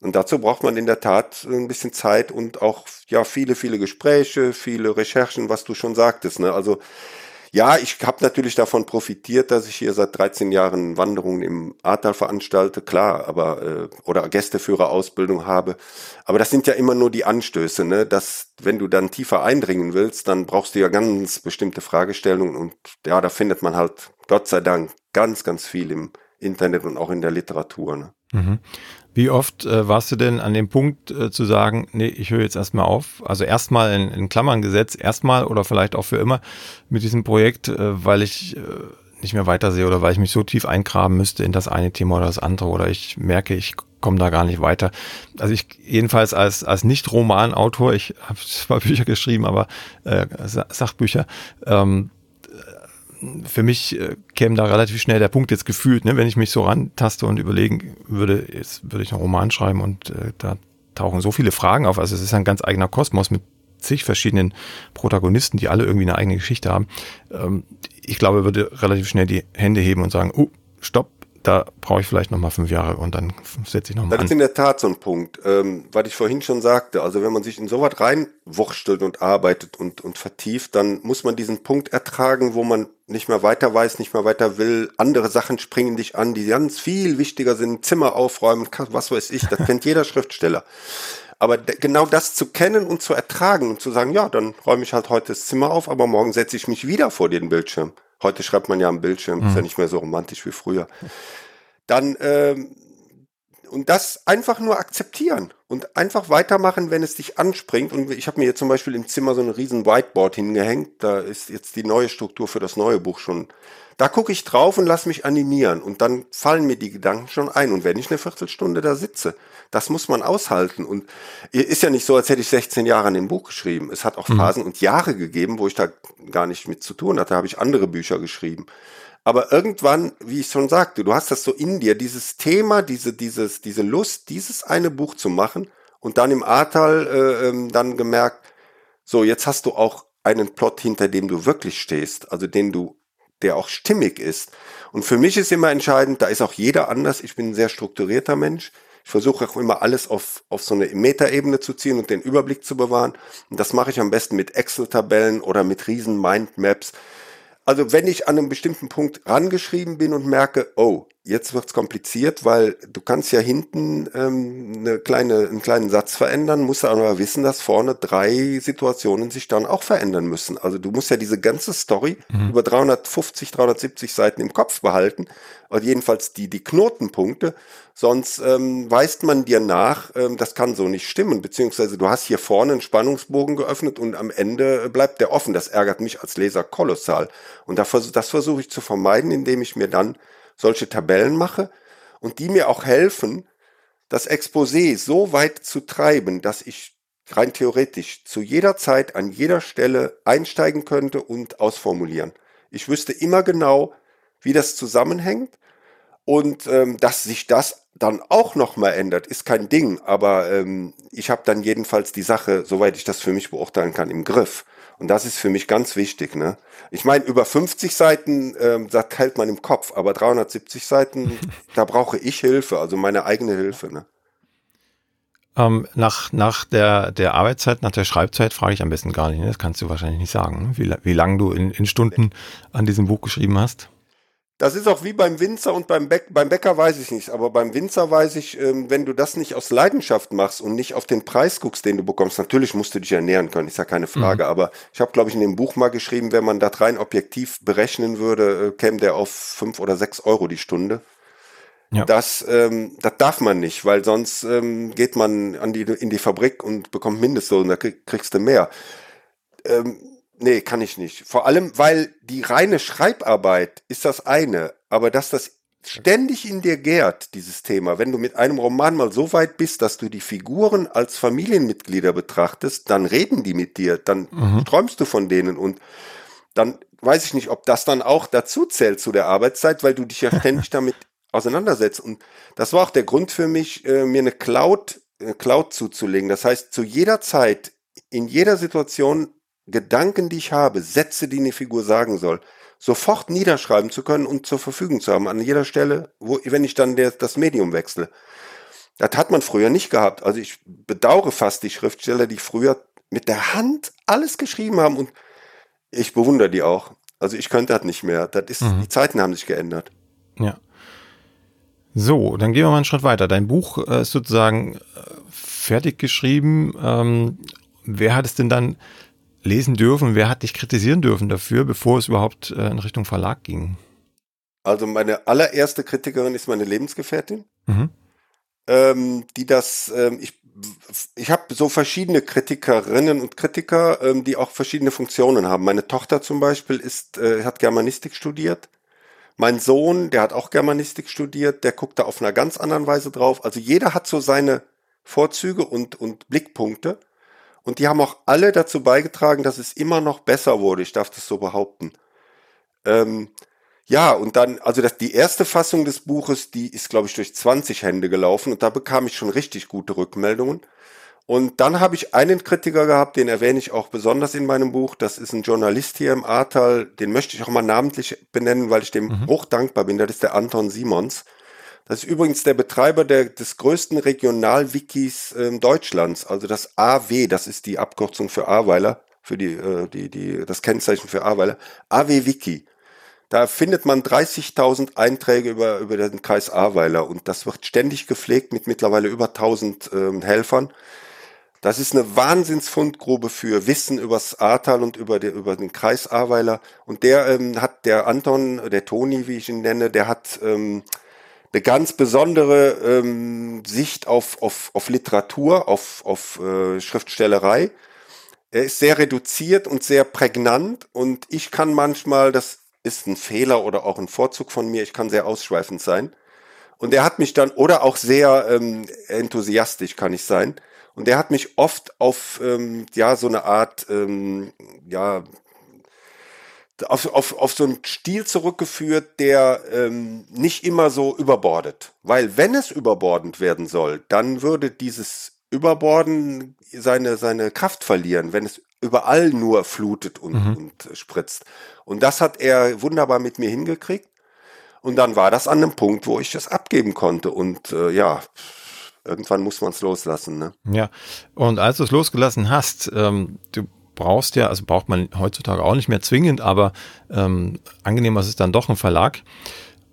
Und dazu braucht man in der Tat ein bisschen Zeit und auch ja viele, viele Gespräche, viele Recherchen, was du schon sagtest. Ne? Also ja, ich habe natürlich davon profitiert, dass ich hier seit 13 Jahren Wanderungen im Ahrtal veranstalte, klar, aber äh, oder Gästeführerausbildung habe. Aber das sind ja immer nur die Anstöße, ne? Dass wenn du dann tiefer eindringen willst, dann brauchst du ja ganz bestimmte Fragestellungen und ja, da findet man halt Gott sei Dank ganz, ganz viel im Internet und auch in der Literatur. Ne? Mhm. Wie oft äh, warst du denn an dem Punkt äh, zu sagen, nee, ich höre jetzt erstmal auf? Also erstmal in, in Klammern gesetzt, erstmal oder vielleicht auch für immer mit diesem Projekt, äh, weil ich äh, nicht mehr weitersehe oder weil ich mich so tief eingraben müsste in das eine Thema oder das andere oder ich merke, ich komme da gar nicht weiter. Also ich jedenfalls als als Nicht-Romanautor, ich habe [laughs] zwar Bücher geschrieben, aber äh, Sachbücher, ähm, für mich äh, käme da relativ schnell der Punkt jetzt gefühlt, ne, wenn ich mich so rantaste und überlegen würde, jetzt würde ich einen Roman schreiben und äh, da tauchen so viele Fragen auf. Also es ist ein ganz eigener Kosmos mit zig verschiedenen Protagonisten, die alle irgendwie eine eigene Geschichte haben. Ähm, ich glaube, würde relativ schnell die Hände heben und sagen, oh, stopp, da brauche ich vielleicht noch mal fünf Jahre und dann setze ich noch mal Das an. ist in der Tat so ein Punkt, ähm, was ich vorhin schon sagte. Also wenn man sich in sowas reinwurschtelt und arbeitet und, und vertieft, dann muss man diesen Punkt ertragen, wo man nicht mehr weiter weiß, nicht mehr weiter will. Andere Sachen springen dich an, die ganz viel wichtiger sind. Zimmer aufräumen, was weiß ich, das kennt jeder [laughs] Schriftsteller. Aber genau das zu kennen und zu ertragen und zu sagen, ja, dann räume ich halt heute das Zimmer auf, aber morgen setze ich mich wieder vor den Bildschirm. Heute schreibt man ja am Bildschirm, mhm. ist ja mhm. nicht mehr so romantisch wie früher. Dann ähm, und das einfach nur akzeptieren und einfach weitermachen, wenn es dich anspringt. Und ich habe mir jetzt zum Beispiel im Zimmer so ein riesen Whiteboard hingehängt. Da ist jetzt die neue Struktur für das neue Buch schon. Da gucke ich drauf und lass mich animieren. Und dann fallen mir die Gedanken schon ein. Und wenn ich eine Viertelstunde da sitze, das muss man aushalten. Und ist ja nicht so, als hätte ich 16 Jahre an dem Buch geschrieben. Es hat auch mhm. Phasen mhm. und Jahre gegeben, wo ich da gar nicht mit zu tun hatte. Da habe ich andere Bücher geschrieben. Aber irgendwann, wie ich schon sagte, du hast das so in dir, dieses Thema, diese, dieses, diese Lust, dieses eine Buch zu machen und dann im Ahrtal äh, ähm, dann gemerkt, so, jetzt hast du auch einen Plot, hinter dem du wirklich stehst, also den du, der auch stimmig ist. Und für mich ist immer entscheidend, da ist auch jeder anders. Ich bin ein sehr strukturierter Mensch. Ich versuche auch immer alles auf, auf so eine Metaebene zu ziehen und den Überblick zu bewahren. Und das mache ich am besten mit Excel-Tabellen oder mit riesen Mindmaps. Also wenn ich an einem bestimmten Punkt rangeschrieben bin und merke, oh, jetzt wird's kompliziert, weil du kannst ja hinten ähm, eine kleine, einen kleinen Satz verändern, musst aber wissen, dass vorne drei Situationen sich dann auch verändern müssen. Also du musst ja diese ganze Story mhm. über 350, 370 Seiten im Kopf behalten, oder jedenfalls die, die Knotenpunkte, sonst ähm, weist man dir nach, ähm, das kann so nicht stimmen, beziehungsweise du hast hier vorne einen Spannungsbogen geöffnet und am Ende bleibt der offen. Das ärgert mich als Leser kolossal. Und das versuche ich zu vermeiden, indem ich mir dann solche Tabellen mache und die mir auch helfen, das Exposé so weit zu treiben, dass ich rein theoretisch zu jeder Zeit an jeder Stelle einsteigen könnte und ausformulieren. Ich wüsste immer genau, wie das zusammenhängt und ähm, dass sich das dann auch nochmal ändert, ist kein Ding, aber ähm, ich habe dann jedenfalls die Sache, soweit ich das für mich beurteilen kann, im Griff. Und das ist für mich ganz wichtig. Ne? Ich meine, über 50 Seiten, ähm, das hält man im Kopf, aber 370 Seiten, [laughs] da brauche ich Hilfe, also meine eigene Hilfe. Ne? Ähm, nach, nach der, der Arbeitszeit, nach der Schreibzeit frage ich am besten gar nicht. Ne? Das kannst du wahrscheinlich nicht sagen, ne? wie, wie lange du in, in Stunden an diesem Buch geschrieben hast. Das ist auch wie beim Winzer und beim, Bäck, beim Bäcker weiß ich nicht, aber beim Winzer weiß ich, ähm, wenn du das nicht aus Leidenschaft machst und nicht auf den Preis guckst, den du bekommst, natürlich musst du dich ernähren können, ist ja keine Frage, mhm. aber ich habe, glaube ich, in dem Buch mal geschrieben, wenn man das rein objektiv berechnen würde, äh, käme der auf fünf oder sechs Euro die Stunde. Ja. Das, ähm, das darf man nicht, weil sonst ähm, geht man an die, in die Fabrik und bekommt Mindestlohn, da kriegst du mehr. Ähm, nee, kann ich nicht. Vor allem, weil die reine Schreibarbeit ist das eine, aber dass das ständig in dir gärt, dieses Thema, wenn du mit einem Roman mal so weit bist, dass du die Figuren als Familienmitglieder betrachtest, dann reden die mit dir, dann mhm. träumst du von denen und dann weiß ich nicht, ob das dann auch dazu zählt zu der Arbeitszeit, weil du dich ja ständig [laughs] damit auseinandersetzt. Und das war auch der Grund für mich, äh, mir eine Cloud, eine Cloud zuzulegen. Das heißt, zu jeder Zeit, in jeder Situation Gedanken, die ich habe, Sätze, die eine Figur sagen soll, sofort niederschreiben zu können und zur Verfügung zu haben an jeder Stelle, wo, wenn ich dann der, das Medium wechsle. Das hat man früher nicht gehabt. Also ich bedauere fast die Schriftsteller, die früher mit der Hand alles geschrieben haben und ich bewundere die auch. Also ich könnte das nicht mehr. Das ist, mhm. die Zeiten haben sich geändert. Ja. So, dann gehen wir mal einen Schritt weiter. Dein Buch äh, ist sozusagen äh, fertig geschrieben. Ähm, wer hat es denn dann lesen dürfen? Wer hat dich kritisieren dürfen dafür, bevor es überhaupt äh, in Richtung Verlag ging? Also meine allererste Kritikerin ist meine Lebensgefährtin, mhm. ähm, die das, ähm, ich, ich habe so verschiedene Kritikerinnen und Kritiker, ähm, die auch verschiedene Funktionen haben. Meine Tochter zum Beispiel ist, äh, hat Germanistik studiert mein Sohn, der hat auch Germanistik studiert, der guckt da auf einer ganz anderen Weise drauf. Also jeder hat so seine Vorzüge und, und Blickpunkte. Und die haben auch alle dazu beigetragen, dass es immer noch besser wurde. Ich darf das so behaupten. Ähm, ja, und dann, also das, die erste Fassung des Buches, die ist, glaube ich, durch 20 Hände gelaufen und da bekam ich schon richtig gute Rückmeldungen. Und dann habe ich einen Kritiker gehabt, den erwähne ich auch besonders in meinem Buch. Das ist ein Journalist hier im Ahrtal. Den möchte ich auch mal namentlich benennen, weil ich dem mhm. hoch dankbar bin. Das ist der Anton Simons. Das ist übrigens der Betreiber der, des größten Regionalwikis äh, Deutschlands. Also das AW, das ist die Abkürzung für Ahrweiler, für die, äh, die, die, das Kennzeichen für Ahrweiler. AW Wiki. Da findet man 30.000 Einträge über, über den Kreis Ahrweiler und das wird ständig gepflegt mit mittlerweile über 1000 ähm, Helfern. Das ist eine Wahnsinnsfundgrube für Wissen übers Ahrtal und über, die, über den Kreis Ahrweiler. Und der ähm, hat, der Anton, der Toni, wie ich ihn nenne, der hat ähm, eine ganz besondere ähm, Sicht auf, auf, auf Literatur, auf, auf äh, Schriftstellerei. Er ist sehr reduziert und sehr prägnant und ich kann manchmal, das ist ein Fehler oder auch ein Vorzug von mir, ich kann sehr ausschweifend sein. Und er hat mich dann, oder auch sehr ähm, enthusiastisch kann ich sein. Und der hat mich oft auf ähm, ja so eine Art ähm, ja auf, auf, auf so einen Stil zurückgeführt, der ähm, nicht immer so überbordet. Weil wenn es überbordend werden soll, dann würde dieses Überborden seine, seine Kraft verlieren, wenn es überall nur flutet und, mhm. und spritzt. Und das hat er wunderbar mit mir hingekriegt. Und dann war das an einem Punkt, wo ich das abgeben konnte. Und äh, ja, irgendwann muss man es loslassen. Ne? Ja, und als du es losgelassen hast, ähm, du brauchst ja, also braucht man heutzutage auch nicht mehr zwingend, aber ähm, angenehmer ist es dann doch ein Verlag.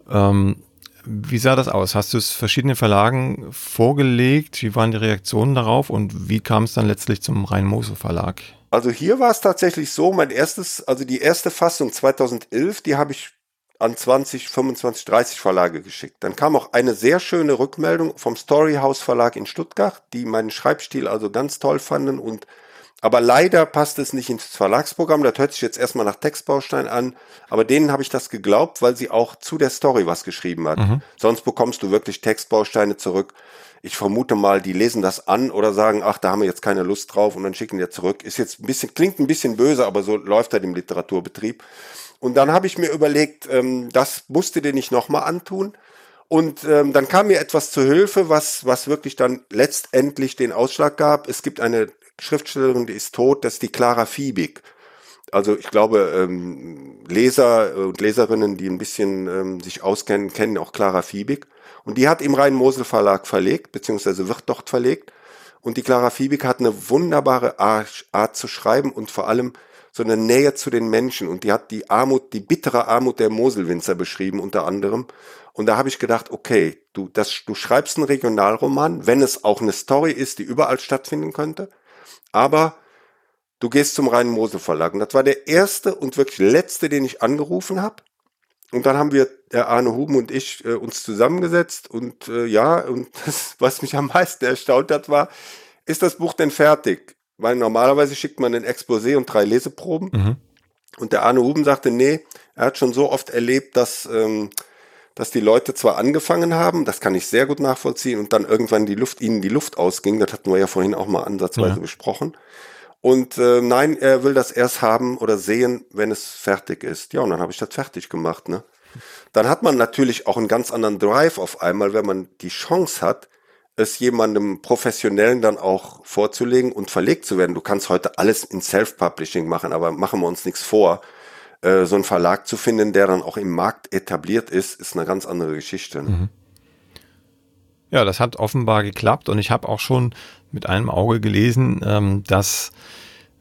Ähm, wie sah das aus? Hast du es verschiedenen Verlagen vorgelegt? Wie waren die Reaktionen darauf und wie kam es dann letztlich zum Rhein-Mosel Verlag? Also hier war es tatsächlich so, mein erstes, also die erste Fassung 2011, die habe ich an 20, 25, 30 Verlage geschickt. Dann kam auch eine sehr schöne Rückmeldung vom Storyhouse Verlag in Stuttgart, die meinen Schreibstil also ganz toll fanden und aber leider passt es nicht ins Verlagsprogramm. Das hört sich jetzt erstmal nach Textbaustein an. Aber denen habe ich das geglaubt, weil sie auch zu der Story was geschrieben hat. Mhm. Sonst bekommst du wirklich Textbausteine zurück. Ich vermute mal, die lesen das an oder sagen, ach, da haben wir jetzt keine Lust drauf und dann schicken die zurück. Ist jetzt ein bisschen, klingt ein bisschen böse, aber so läuft halt im Literaturbetrieb. Und dann habe ich mir überlegt, ähm, das musste dir nicht nochmal antun. Und ähm, dann kam mir etwas zu Hilfe, was, was wirklich dann letztendlich den Ausschlag gab. Es gibt eine Schriftstellerin, die ist tot, das ist die Clara Fiebig. Also ich glaube, ähm, Leser und Leserinnen, die ein bisschen ähm, sich auskennen, kennen auch Clara Fiebig. Und die hat im Rhein-Mosel Verlag verlegt, beziehungsweise wird dort verlegt. Und die Clara Fiebig hat eine wunderbare Art zu schreiben und vor allem so eine Nähe zu den Menschen. Und die hat die Armut, die bittere Armut der Moselwinzer beschrieben, unter anderem. Und da habe ich gedacht, okay, du, das, du schreibst einen Regionalroman, wenn es auch eine Story ist, die überall stattfinden könnte. Aber du gehst zum Rhein Mosel Verlag. Und das war der erste und wirklich letzte, den ich angerufen habe. Und dann haben wir, der Arne Huben und ich, äh, uns zusammengesetzt. Und äh, ja, und [laughs] das, was mich am meisten erstaunt hat, war, ist das Buch denn fertig? Weil normalerweise schickt man ein Exposé und drei Leseproben. Mhm. Und der Arne Huben sagte, nee, er hat schon so oft erlebt, dass, ähm, dass die Leute zwar angefangen haben, das kann ich sehr gut nachvollziehen, und dann irgendwann die Luft, ihnen die Luft ausging. Das hatten wir ja vorhin auch mal ansatzweise ja. besprochen. Und äh, nein, er will das erst haben oder sehen, wenn es fertig ist. Ja, und dann habe ich das fertig gemacht. Ne? Dann hat man natürlich auch einen ganz anderen Drive auf einmal, wenn man die Chance hat, es jemandem Professionellen dann auch vorzulegen und verlegt zu werden. Du kannst heute alles in Self-Publishing machen, aber machen wir uns nichts vor. Äh, so einen Verlag zu finden, der dann auch im Markt etabliert ist, ist eine ganz andere Geschichte. Mhm. Ja, das hat offenbar geklappt und ich habe auch schon mit einem Auge gelesen, ähm, dass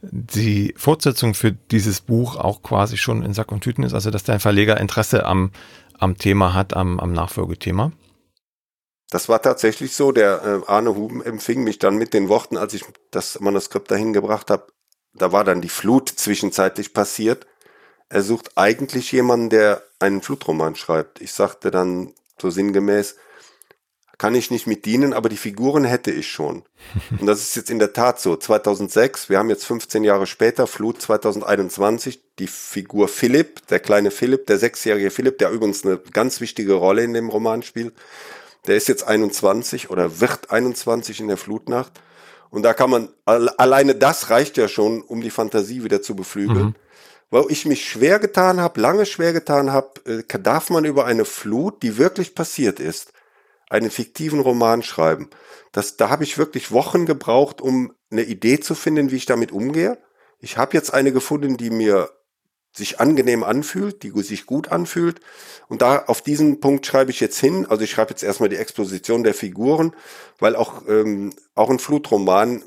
die Fortsetzung für dieses Buch auch quasi schon in Sack und Tüten ist, also dass dein Verleger Interesse am, am Thema hat, am, am Nachfolgethema. Das war tatsächlich so. Der äh, Arne Huben empfing mich dann mit den Worten, als ich das Manuskript dahin gebracht habe. Da war dann die Flut zwischenzeitlich passiert. Er sucht eigentlich jemanden, der einen Flutroman schreibt. Ich sagte dann so sinngemäß, kann ich nicht mit dienen, aber die Figuren hätte ich schon. [laughs] Und das ist jetzt in der Tat so. 2006, wir haben jetzt 15 Jahre später, Flut 2021, die Figur Philipp, der kleine Philipp, der sechsjährige Philipp, der übrigens eine ganz wichtige Rolle in dem Roman spielt, der ist jetzt 21 oder wird 21 in der Flutnacht. Und da kann man, alleine das reicht ja schon, um die Fantasie wieder zu beflügeln. Mhm. Weil ich mich schwer getan habe, lange schwer getan habe, äh, darf man über eine Flut, die wirklich passiert ist, einen fiktiven Roman schreiben. Das, da habe ich wirklich Wochen gebraucht, um eine Idee zu finden, wie ich damit umgehe. Ich habe jetzt eine gefunden, die mir sich angenehm anfühlt, die sich gut anfühlt. Und da auf diesen Punkt schreibe ich jetzt hin. Also ich schreibe jetzt erstmal die Exposition der Figuren, weil auch, ähm, auch ein Flutroman,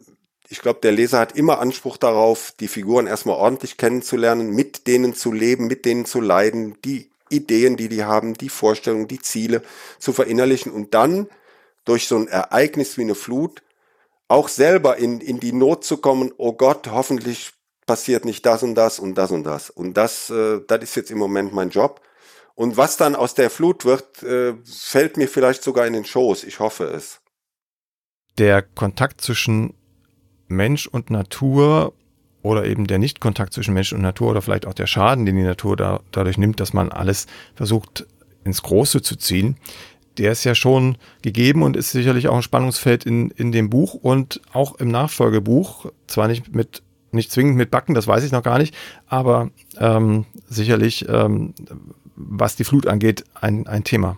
ich glaube, der Leser hat immer Anspruch darauf, die Figuren erstmal ordentlich kennenzulernen, mit denen zu leben, mit denen zu leiden, die Ideen, die die haben, die Vorstellungen, die Ziele zu verinnerlichen und dann durch so ein Ereignis wie eine Flut auch selber in, in die Not zu kommen, oh Gott, hoffentlich passiert nicht das und das und das und das. Und das, äh, das ist jetzt im Moment mein Job. Und was dann aus der Flut wird, äh, fällt mir vielleicht sogar in den Schoß. Ich hoffe es. Der Kontakt zwischen Mensch und Natur oder eben der Nichtkontakt zwischen Mensch und Natur oder vielleicht auch der Schaden, den die Natur da, dadurch nimmt, dass man alles versucht ins Große zu ziehen, der ist ja schon gegeben und ist sicherlich auch ein Spannungsfeld in, in dem Buch und auch im Nachfolgebuch. Zwar nicht mit nicht zwingend mit Backen, das weiß ich noch gar nicht, aber ähm, sicherlich, ähm, was die Flut angeht, ein, ein Thema.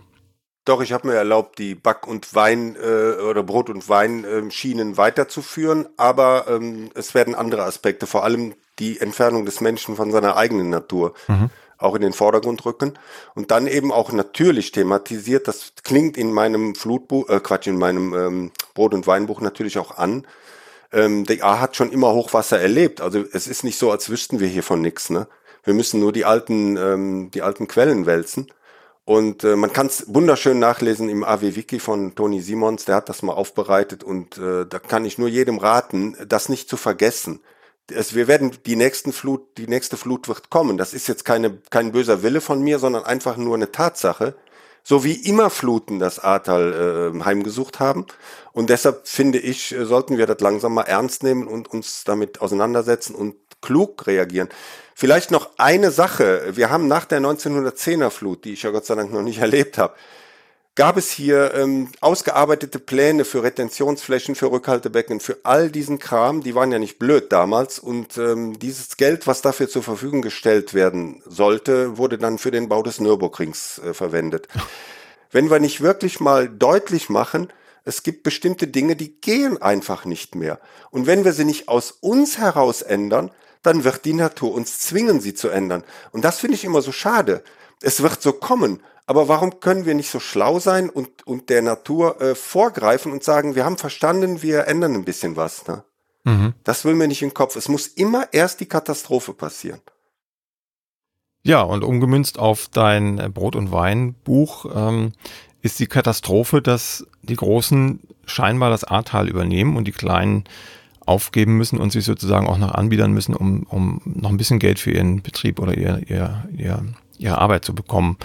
Doch, ich habe mir erlaubt, die Back- und Wein- äh, oder Brot- und Weinschienen weiterzuführen, aber ähm, es werden andere Aspekte, vor allem die Entfernung des Menschen von seiner eigenen Natur, mhm. auch in den Vordergrund rücken. Und dann eben auch natürlich thematisiert, das klingt in meinem Flutbuch, äh, Quatsch, in meinem ähm, Brot- und Weinbuch natürlich auch an. Ähm, die A hat schon immer Hochwasser erlebt. Also es ist nicht so, als wüssten wir hier von nichts. Ne? Wir müssen nur die alten, ähm, die alten Quellen wälzen. Und äh, man kann es wunderschön nachlesen im AW-Wiki von Toni Simons, der hat das mal aufbereitet und äh, da kann ich nur jedem raten, das nicht zu vergessen. Es, wir werden die nächsten Flut, die nächste Flut wird kommen. Das ist jetzt keine, kein böser Wille von mir, sondern einfach nur eine Tatsache. So wie immer Fluten das Ahrtal äh, heimgesucht haben. Und deshalb finde ich, äh, sollten wir das langsam mal ernst nehmen und uns damit auseinandersetzen und klug reagieren. Vielleicht noch eine Sache. Wir haben nach der 1910er Flut, die ich ja Gott sei Dank noch nicht [laughs] erlebt habe, gab es hier ähm, ausgearbeitete Pläne für Retentionsflächen, für Rückhaltebecken, für all diesen Kram. Die waren ja nicht blöd damals. Und ähm, dieses Geld, was dafür zur Verfügung gestellt werden sollte, wurde dann für den Bau des Nürburgrings äh, verwendet. Wenn wir nicht wirklich mal deutlich machen, es gibt bestimmte Dinge, die gehen einfach nicht mehr. Und wenn wir sie nicht aus uns heraus ändern, dann wird die Natur uns zwingen, sie zu ändern. Und das finde ich immer so schade. Es wird so kommen. Aber warum können wir nicht so schlau sein und, und der Natur äh, vorgreifen und sagen, wir haben verstanden, wir ändern ein bisschen was. Ne? Mhm. Das will mir nicht in den Kopf. Es muss immer erst die Katastrophe passieren. Ja, und umgemünzt auf dein äh, Brot- und Weinbuch ähm, ist die Katastrophe, dass die Großen scheinbar das Ahrtal übernehmen und die Kleinen aufgeben müssen und sich sozusagen auch noch anbiedern müssen, um, um noch ein bisschen Geld für ihren Betrieb oder ihr, ihr, ihr, ihre Arbeit zu bekommen.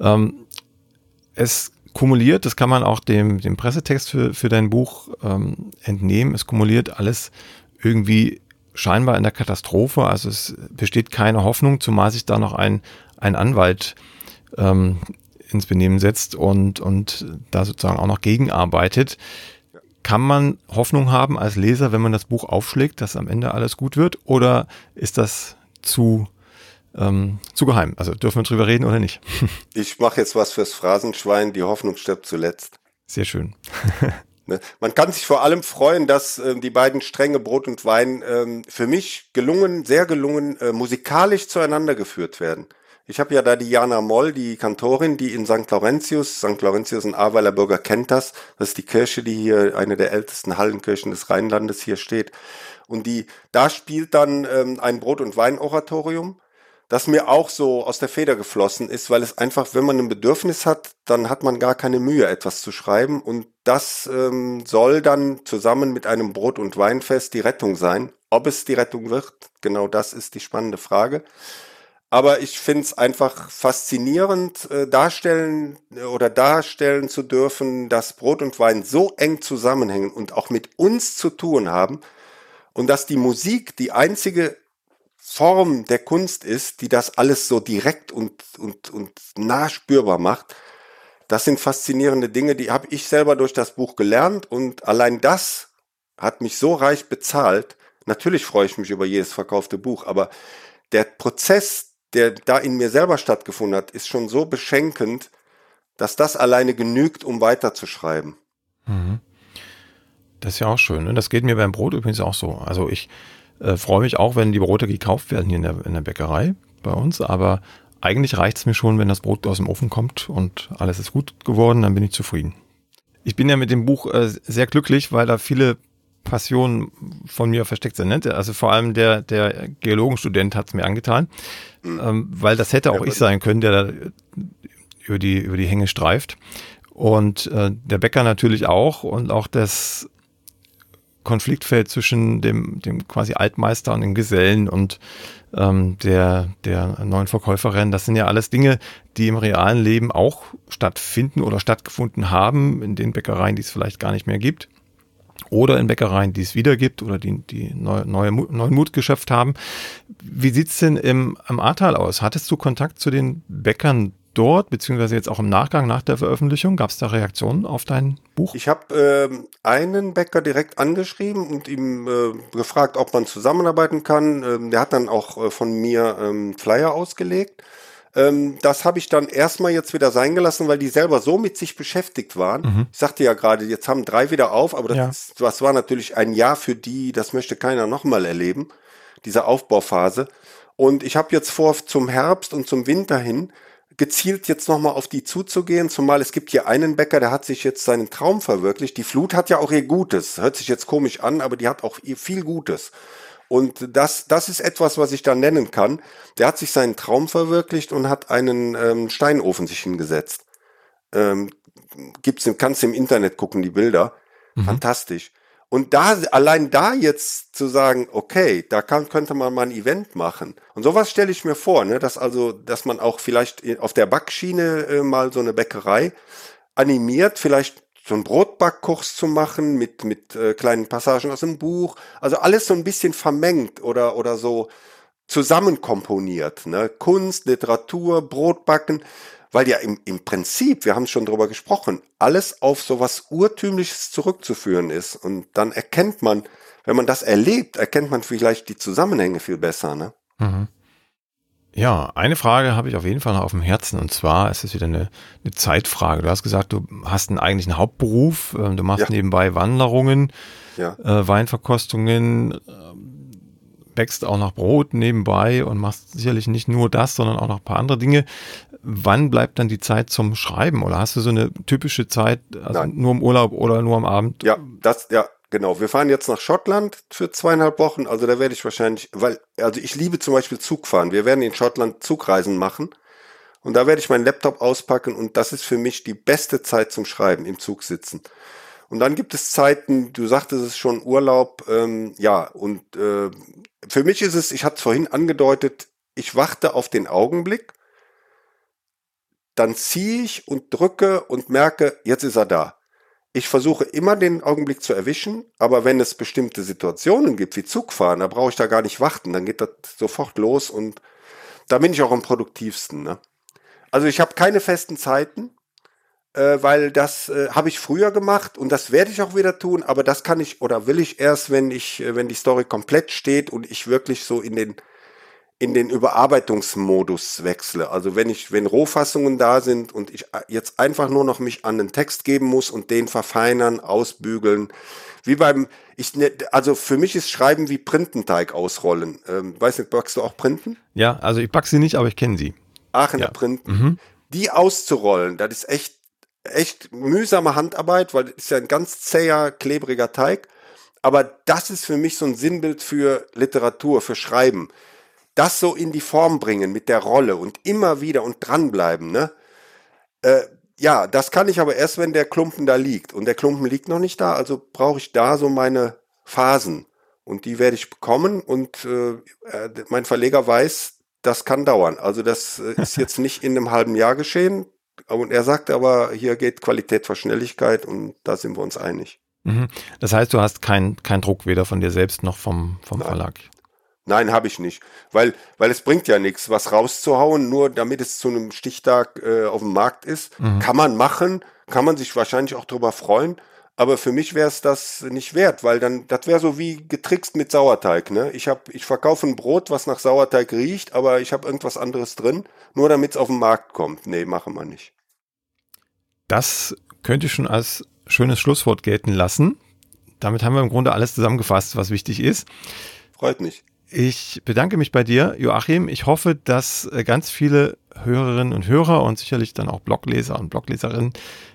Ähm, es kumuliert, das kann man auch dem, dem Pressetext für, für dein Buch ähm, entnehmen, es kumuliert alles irgendwie scheinbar in der Katastrophe. Also es besteht keine Hoffnung, zumal sich da noch ein, ein Anwalt ähm, ins Benehmen setzt und, und da sozusagen auch noch gegenarbeitet. Kann man Hoffnung haben als Leser, wenn man das Buch aufschlägt, dass am Ende alles gut wird? Oder ist das zu, ähm, zu geheim? Also dürfen wir drüber reden oder nicht? [laughs] ich mache jetzt was fürs Phrasenschwein, die Hoffnung stirbt zuletzt. Sehr schön. [laughs] Ne? Man kann sich vor allem freuen, dass äh, die beiden Stränge Brot und Wein ähm, für mich gelungen, sehr gelungen, äh, musikalisch zueinander geführt werden. Ich habe ja da die Jana Moll, die Kantorin, die in St. Laurentius, St. Laurentius, ein Ahrweiler Bürger kennt das, das ist die Kirche, die hier, eine der ältesten Hallenkirchen des Rheinlandes hier steht. Und die, da spielt dann ähm, ein Brot- und Wein-Oratorium das mir auch so aus der Feder geflossen ist, weil es einfach, wenn man ein Bedürfnis hat, dann hat man gar keine Mühe, etwas zu schreiben. Und das ähm, soll dann zusammen mit einem Brot- und Weinfest die Rettung sein. Ob es die Rettung wird, genau das ist die spannende Frage. Aber ich finde es einfach faszinierend, äh, darstellen äh, oder darstellen zu dürfen, dass Brot und Wein so eng zusammenhängen und auch mit uns zu tun haben und dass die Musik die einzige Form der Kunst ist, die das alles so direkt und, und, und nah spürbar macht. Das sind faszinierende Dinge, die habe ich selber durch das Buch gelernt und allein das hat mich so reich bezahlt. Natürlich freue ich mich über jedes verkaufte Buch, aber der Prozess, der da in mir selber stattgefunden hat, ist schon so beschenkend, dass das alleine genügt, um weiterzuschreiben. Mhm. Das ist ja auch schön. Ne? Das geht mir beim Brot übrigens auch so. Also ich äh, freue mich auch, wenn die Brote gekauft werden hier in der, in der Bäckerei bei uns, aber eigentlich reicht es mir schon, wenn das Brot aus dem Ofen kommt und alles ist gut geworden, dann bin ich zufrieden. Ich bin ja mit dem Buch äh, sehr glücklich, weil da viele Passionen von mir versteckt sind. Ne? Also vor allem der, der Geologenstudent hat es mir angetan, mhm. ähm, weil das hätte auch ja, ich sein können, der da über die, über die Hänge streift. Und äh, der Bäcker natürlich auch und auch das Konfliktfeld zwischen dem, dem quasi Altmeister und dem Gesellen und ähm, der, der neuen Verkäuferin. Das sind ja alles Dinge, die im realen Leben auch stattfinden oder stattgefunden haben, in den Bäckereien, die es vielleicht gar nicht mehr gibt. Oder in Bäckereien, die es wieder gibt oder die, die neue, neue, neuen Mut geschöpft haben. Wie sieht's denn im, im Ahrtal aus? Hattest du Kontakt zu den Bäckern dort, beziehungsweise jetzt auch im Nachgang nach der Veröffentlichung? Gab es da Reaktionen auf dein Buch? Ich habe ähm, einen Bäcker direkt angeschrieben und ihm äh, gefragt, ob man zusammenarbeiten kann. Ähm, der hat dann auch äh, von mir ähm, Flyer ausgelegt. Ähm, das habe ich dann erstmal jetzt wieder sein gelassen, weil die selber so mit sich beschäftigt waren. Mhm. Ich sagte ja gerade, jetzt haben drei wieder auf, aber das, ja. das war natürlich ein Jahr für die, das möchte keiner nochmal erleben, diese Aufbauphase. Und ich habe jetzt vor, zum Herbst und zum Winter hin gezielt jetzt nochmal auf die zuzugehen, zumal es gibt hier einen Bäcker, der hat sich jetzt seinen Traum verwirklicht. Die Flut hat ja auch ihr Gutes. Hört sich jetzt komisch an, aber die hat auch ihr viel Gutes. Und das, das ist etwas, was ich da nennen kann. Der hat sich seinen Traum verwirklicht und hat einen ähm, Steinofen sich hingesetzt. Ähm, gibt's, kannst du im Internet gucken, die Bilder. Mhm. Fantastisch. Und da, allein da jetzt zu sagen, okay, da kann, könnte man mal ein Event machen. Und sowas stelle ich mir vor, ne, dass also, dass man auch vielleicht auf der Backschiene äh, mal so eine Bäckerei animiert, vielleicht so einen Brotbackkurs zu machen mit, mit äh, kleinen Passagen aus dem Buch. Also alles so ein bisschen vermengt oder, oder so zusammenkomponiert. Ne? Kunst, Literatur, Brotbacken weil ja im, im Prinzip, wir haben schon drüber gesprochen, alles auf sowas Urtümliches zurückzuführen ist. Und dann erkennt man, wenn man das erlebt, erkennt man vielleicht die Zusammenhänge viel besser. Ne? Mhm. Ja, eine Frage habe ich auf jeden Fall noch auf dem Herzen und zwar ist es wieder eine, eine Zeitfrage. Du hast gesagt, du hast einen eigentlichen Hauptberuf, ähm, du machst ja. nebenbei Wanderungen, ja. äh, Weinverkostungen, wächst auch noch Brot nebenbei und machst sicherlich nicht nur das, sondern auch noch ein paar andere Dinge. Wann bleibt dann die Zeit zum Schreiben? Oder hast du so eine typische Zeit, also nur im Urlaub oder nur am Abend? Ja, das, ja, genau. Wir fahren jetzt nach Schottland für zweieinhalb Wochen. Also da werde ich wahrscheinlich, weil, also ich liebe zum Beispiel Zugfahren. Wir werden in Schottland Zugreisen machen. Und da werde ich meinen Laptop auspacken und das ist für mich die beste Zeit zum Schreiben, im Zug sitzen. Und dann gibt es Zeiten, du sagtest es schon, Urlaub, ähm, ja, und äh, für mich ist es, ich hatte es vorhin angedeutet, ich warte auf den Augenblick, dann ziehe ich und drücke und merke, jetzt ist er da. Ich versuche immer den Augenblick zu erwischen, aber wenn es bestimmte Situationen gibt, wie Zugfahren, da brauche ich da gar nicht warten, dann geht das sofort los und da bin ich auch am produktivsten. Ne? Also ich habe keine festen Zeiten äh, weil das äh, habe ich früher gemacht und das werde ich auch wieder tun, aber das kann ich oder will ich erst, wenn ich, äh, wenn die Story komplett steht und ich wirklich so in den in den Überarbeitungsmodus wechsle. Also wenn ich, wenn Rohfassungen da sind und ich jetzt einfach nur noch mich an den Text geben muss und den verfeinern, ausbügeln, wie beim, ich, ne, also für mich ist Schreiben wie Printenteig ausrollen. Ähm, weiß nicht, backst du auch Printen? Ja, also ich back sie nicht, aber ich kenne sie. Aachener ja. Printen. Mhm. Die auszurollen, das ist echt echt mühsame Handarbeit, weil es ist ja ein ganz zäher, klebriger Teig. Aber das ist für mich so ein Sinnbild für Literatur, für Schreiben. Das so in die Form bringen mit der Rolle und immer wieder und dranbleiben, ne? Äh, ja, das kann ich aber erst, wenn der Klumpen da liegt. Und der Klumpen liegt noch nicht da, also brauche ich da so meine Phasen. Und die werde ich bekommen. Und äh, äh mein Verleger weiß, das kann dauern. Also das äh, ist jetzt nicht in einem halben Jahr geschehen. Und er sagt aber, hier geht Qualität vor Schnelligkeit und da sind wir uns einig. Mhm. Das heißt, du hast keinen kein Druck weder von dir selbst noch vom, vom Verlag. Nein, habe ich nicht. Weil, weil es bringt ja nichts, was rauszuhauen, nur damit es zu einem Stichtag äh, auf dem Markt ist. Mhm. Kann man machen, kann man sich wahrscheinlich auch drüber freuen. Aber für mich wäre es das nicht wert, weil dann, das wäre so wie getrickst mit Sauerteig. Ne? Ich, hab, ich verkaufe ein Brot, was nach Sauerteig riecht, aber ich habe irgendwas anderes drin, nur damit es auf den Markt kommt. Nee, machen wir nicht. Das könnte ich schon als schönes Schlusswort gelten lassen. Damit haben wir im Grunde alles zusammengefasst, was wichtig ist. Freut mich. Ich bedanke mich bei dir, Joachim. Ich hoffe, dass äh, ganz viele Hörerinnen und Hörer und sicherlich dann auch Blogleser und Blogleserinnen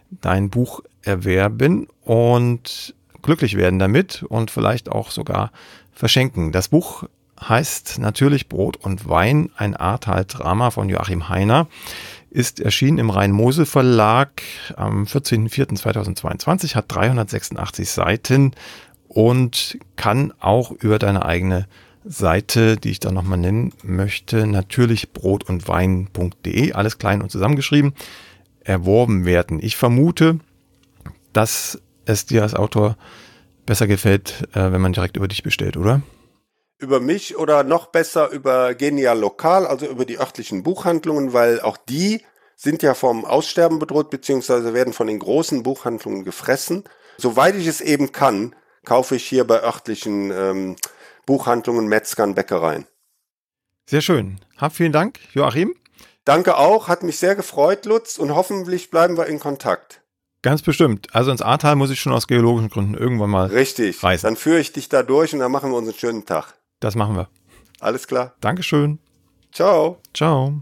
dein Buch erwerben und glücklich werden damit und vielleicht auch sogar verschenken. Das Buch heißt natürlich Brot und Wein, ein Ahrtal-Drama von Joachim Heiner, ist erschienen im Rhein-Mosel Verlag am 14.04.2022, hat 386 Seiten und kann auch über deine eigene Seite, die ich da nochmal nennen möchte, natürlich brot und wein.de, alles klein und zusammengeschrieben, erworben werden. Ich vermute, dass es dir als Autor besser gefällt, äh, wenn man direkt über dich bestellt, oder? Über mich oder noch besser über Genial Lokal, also über die örtlichen Buchhandlungen, weil auch die sind ja vom Aussterben bedroht, beziehungsweise werden von den großen Buchhandlungen gefressen. Soweit ich es eben kann, kaufe ich hier bei örtlichen ähm, Buchhandlungen, Metzgern, Bäckereien. Sehr schön. Hab vielen Dank, Joachim. Danke auch, hat mich sehr gefreut, Lutz, und hoffentlich bleiben wir in Kontakt. Ganz bestimmt. Also ins Ahrtal muss ich schon aus geologischen Gründen irgendwann mal. Richtig. Reisen. Dann führe ich dich da durch und dann machen wir uns einen schönen Tag. Das machen wir. Alles klar. Dankeschön. Ciao. Ciao.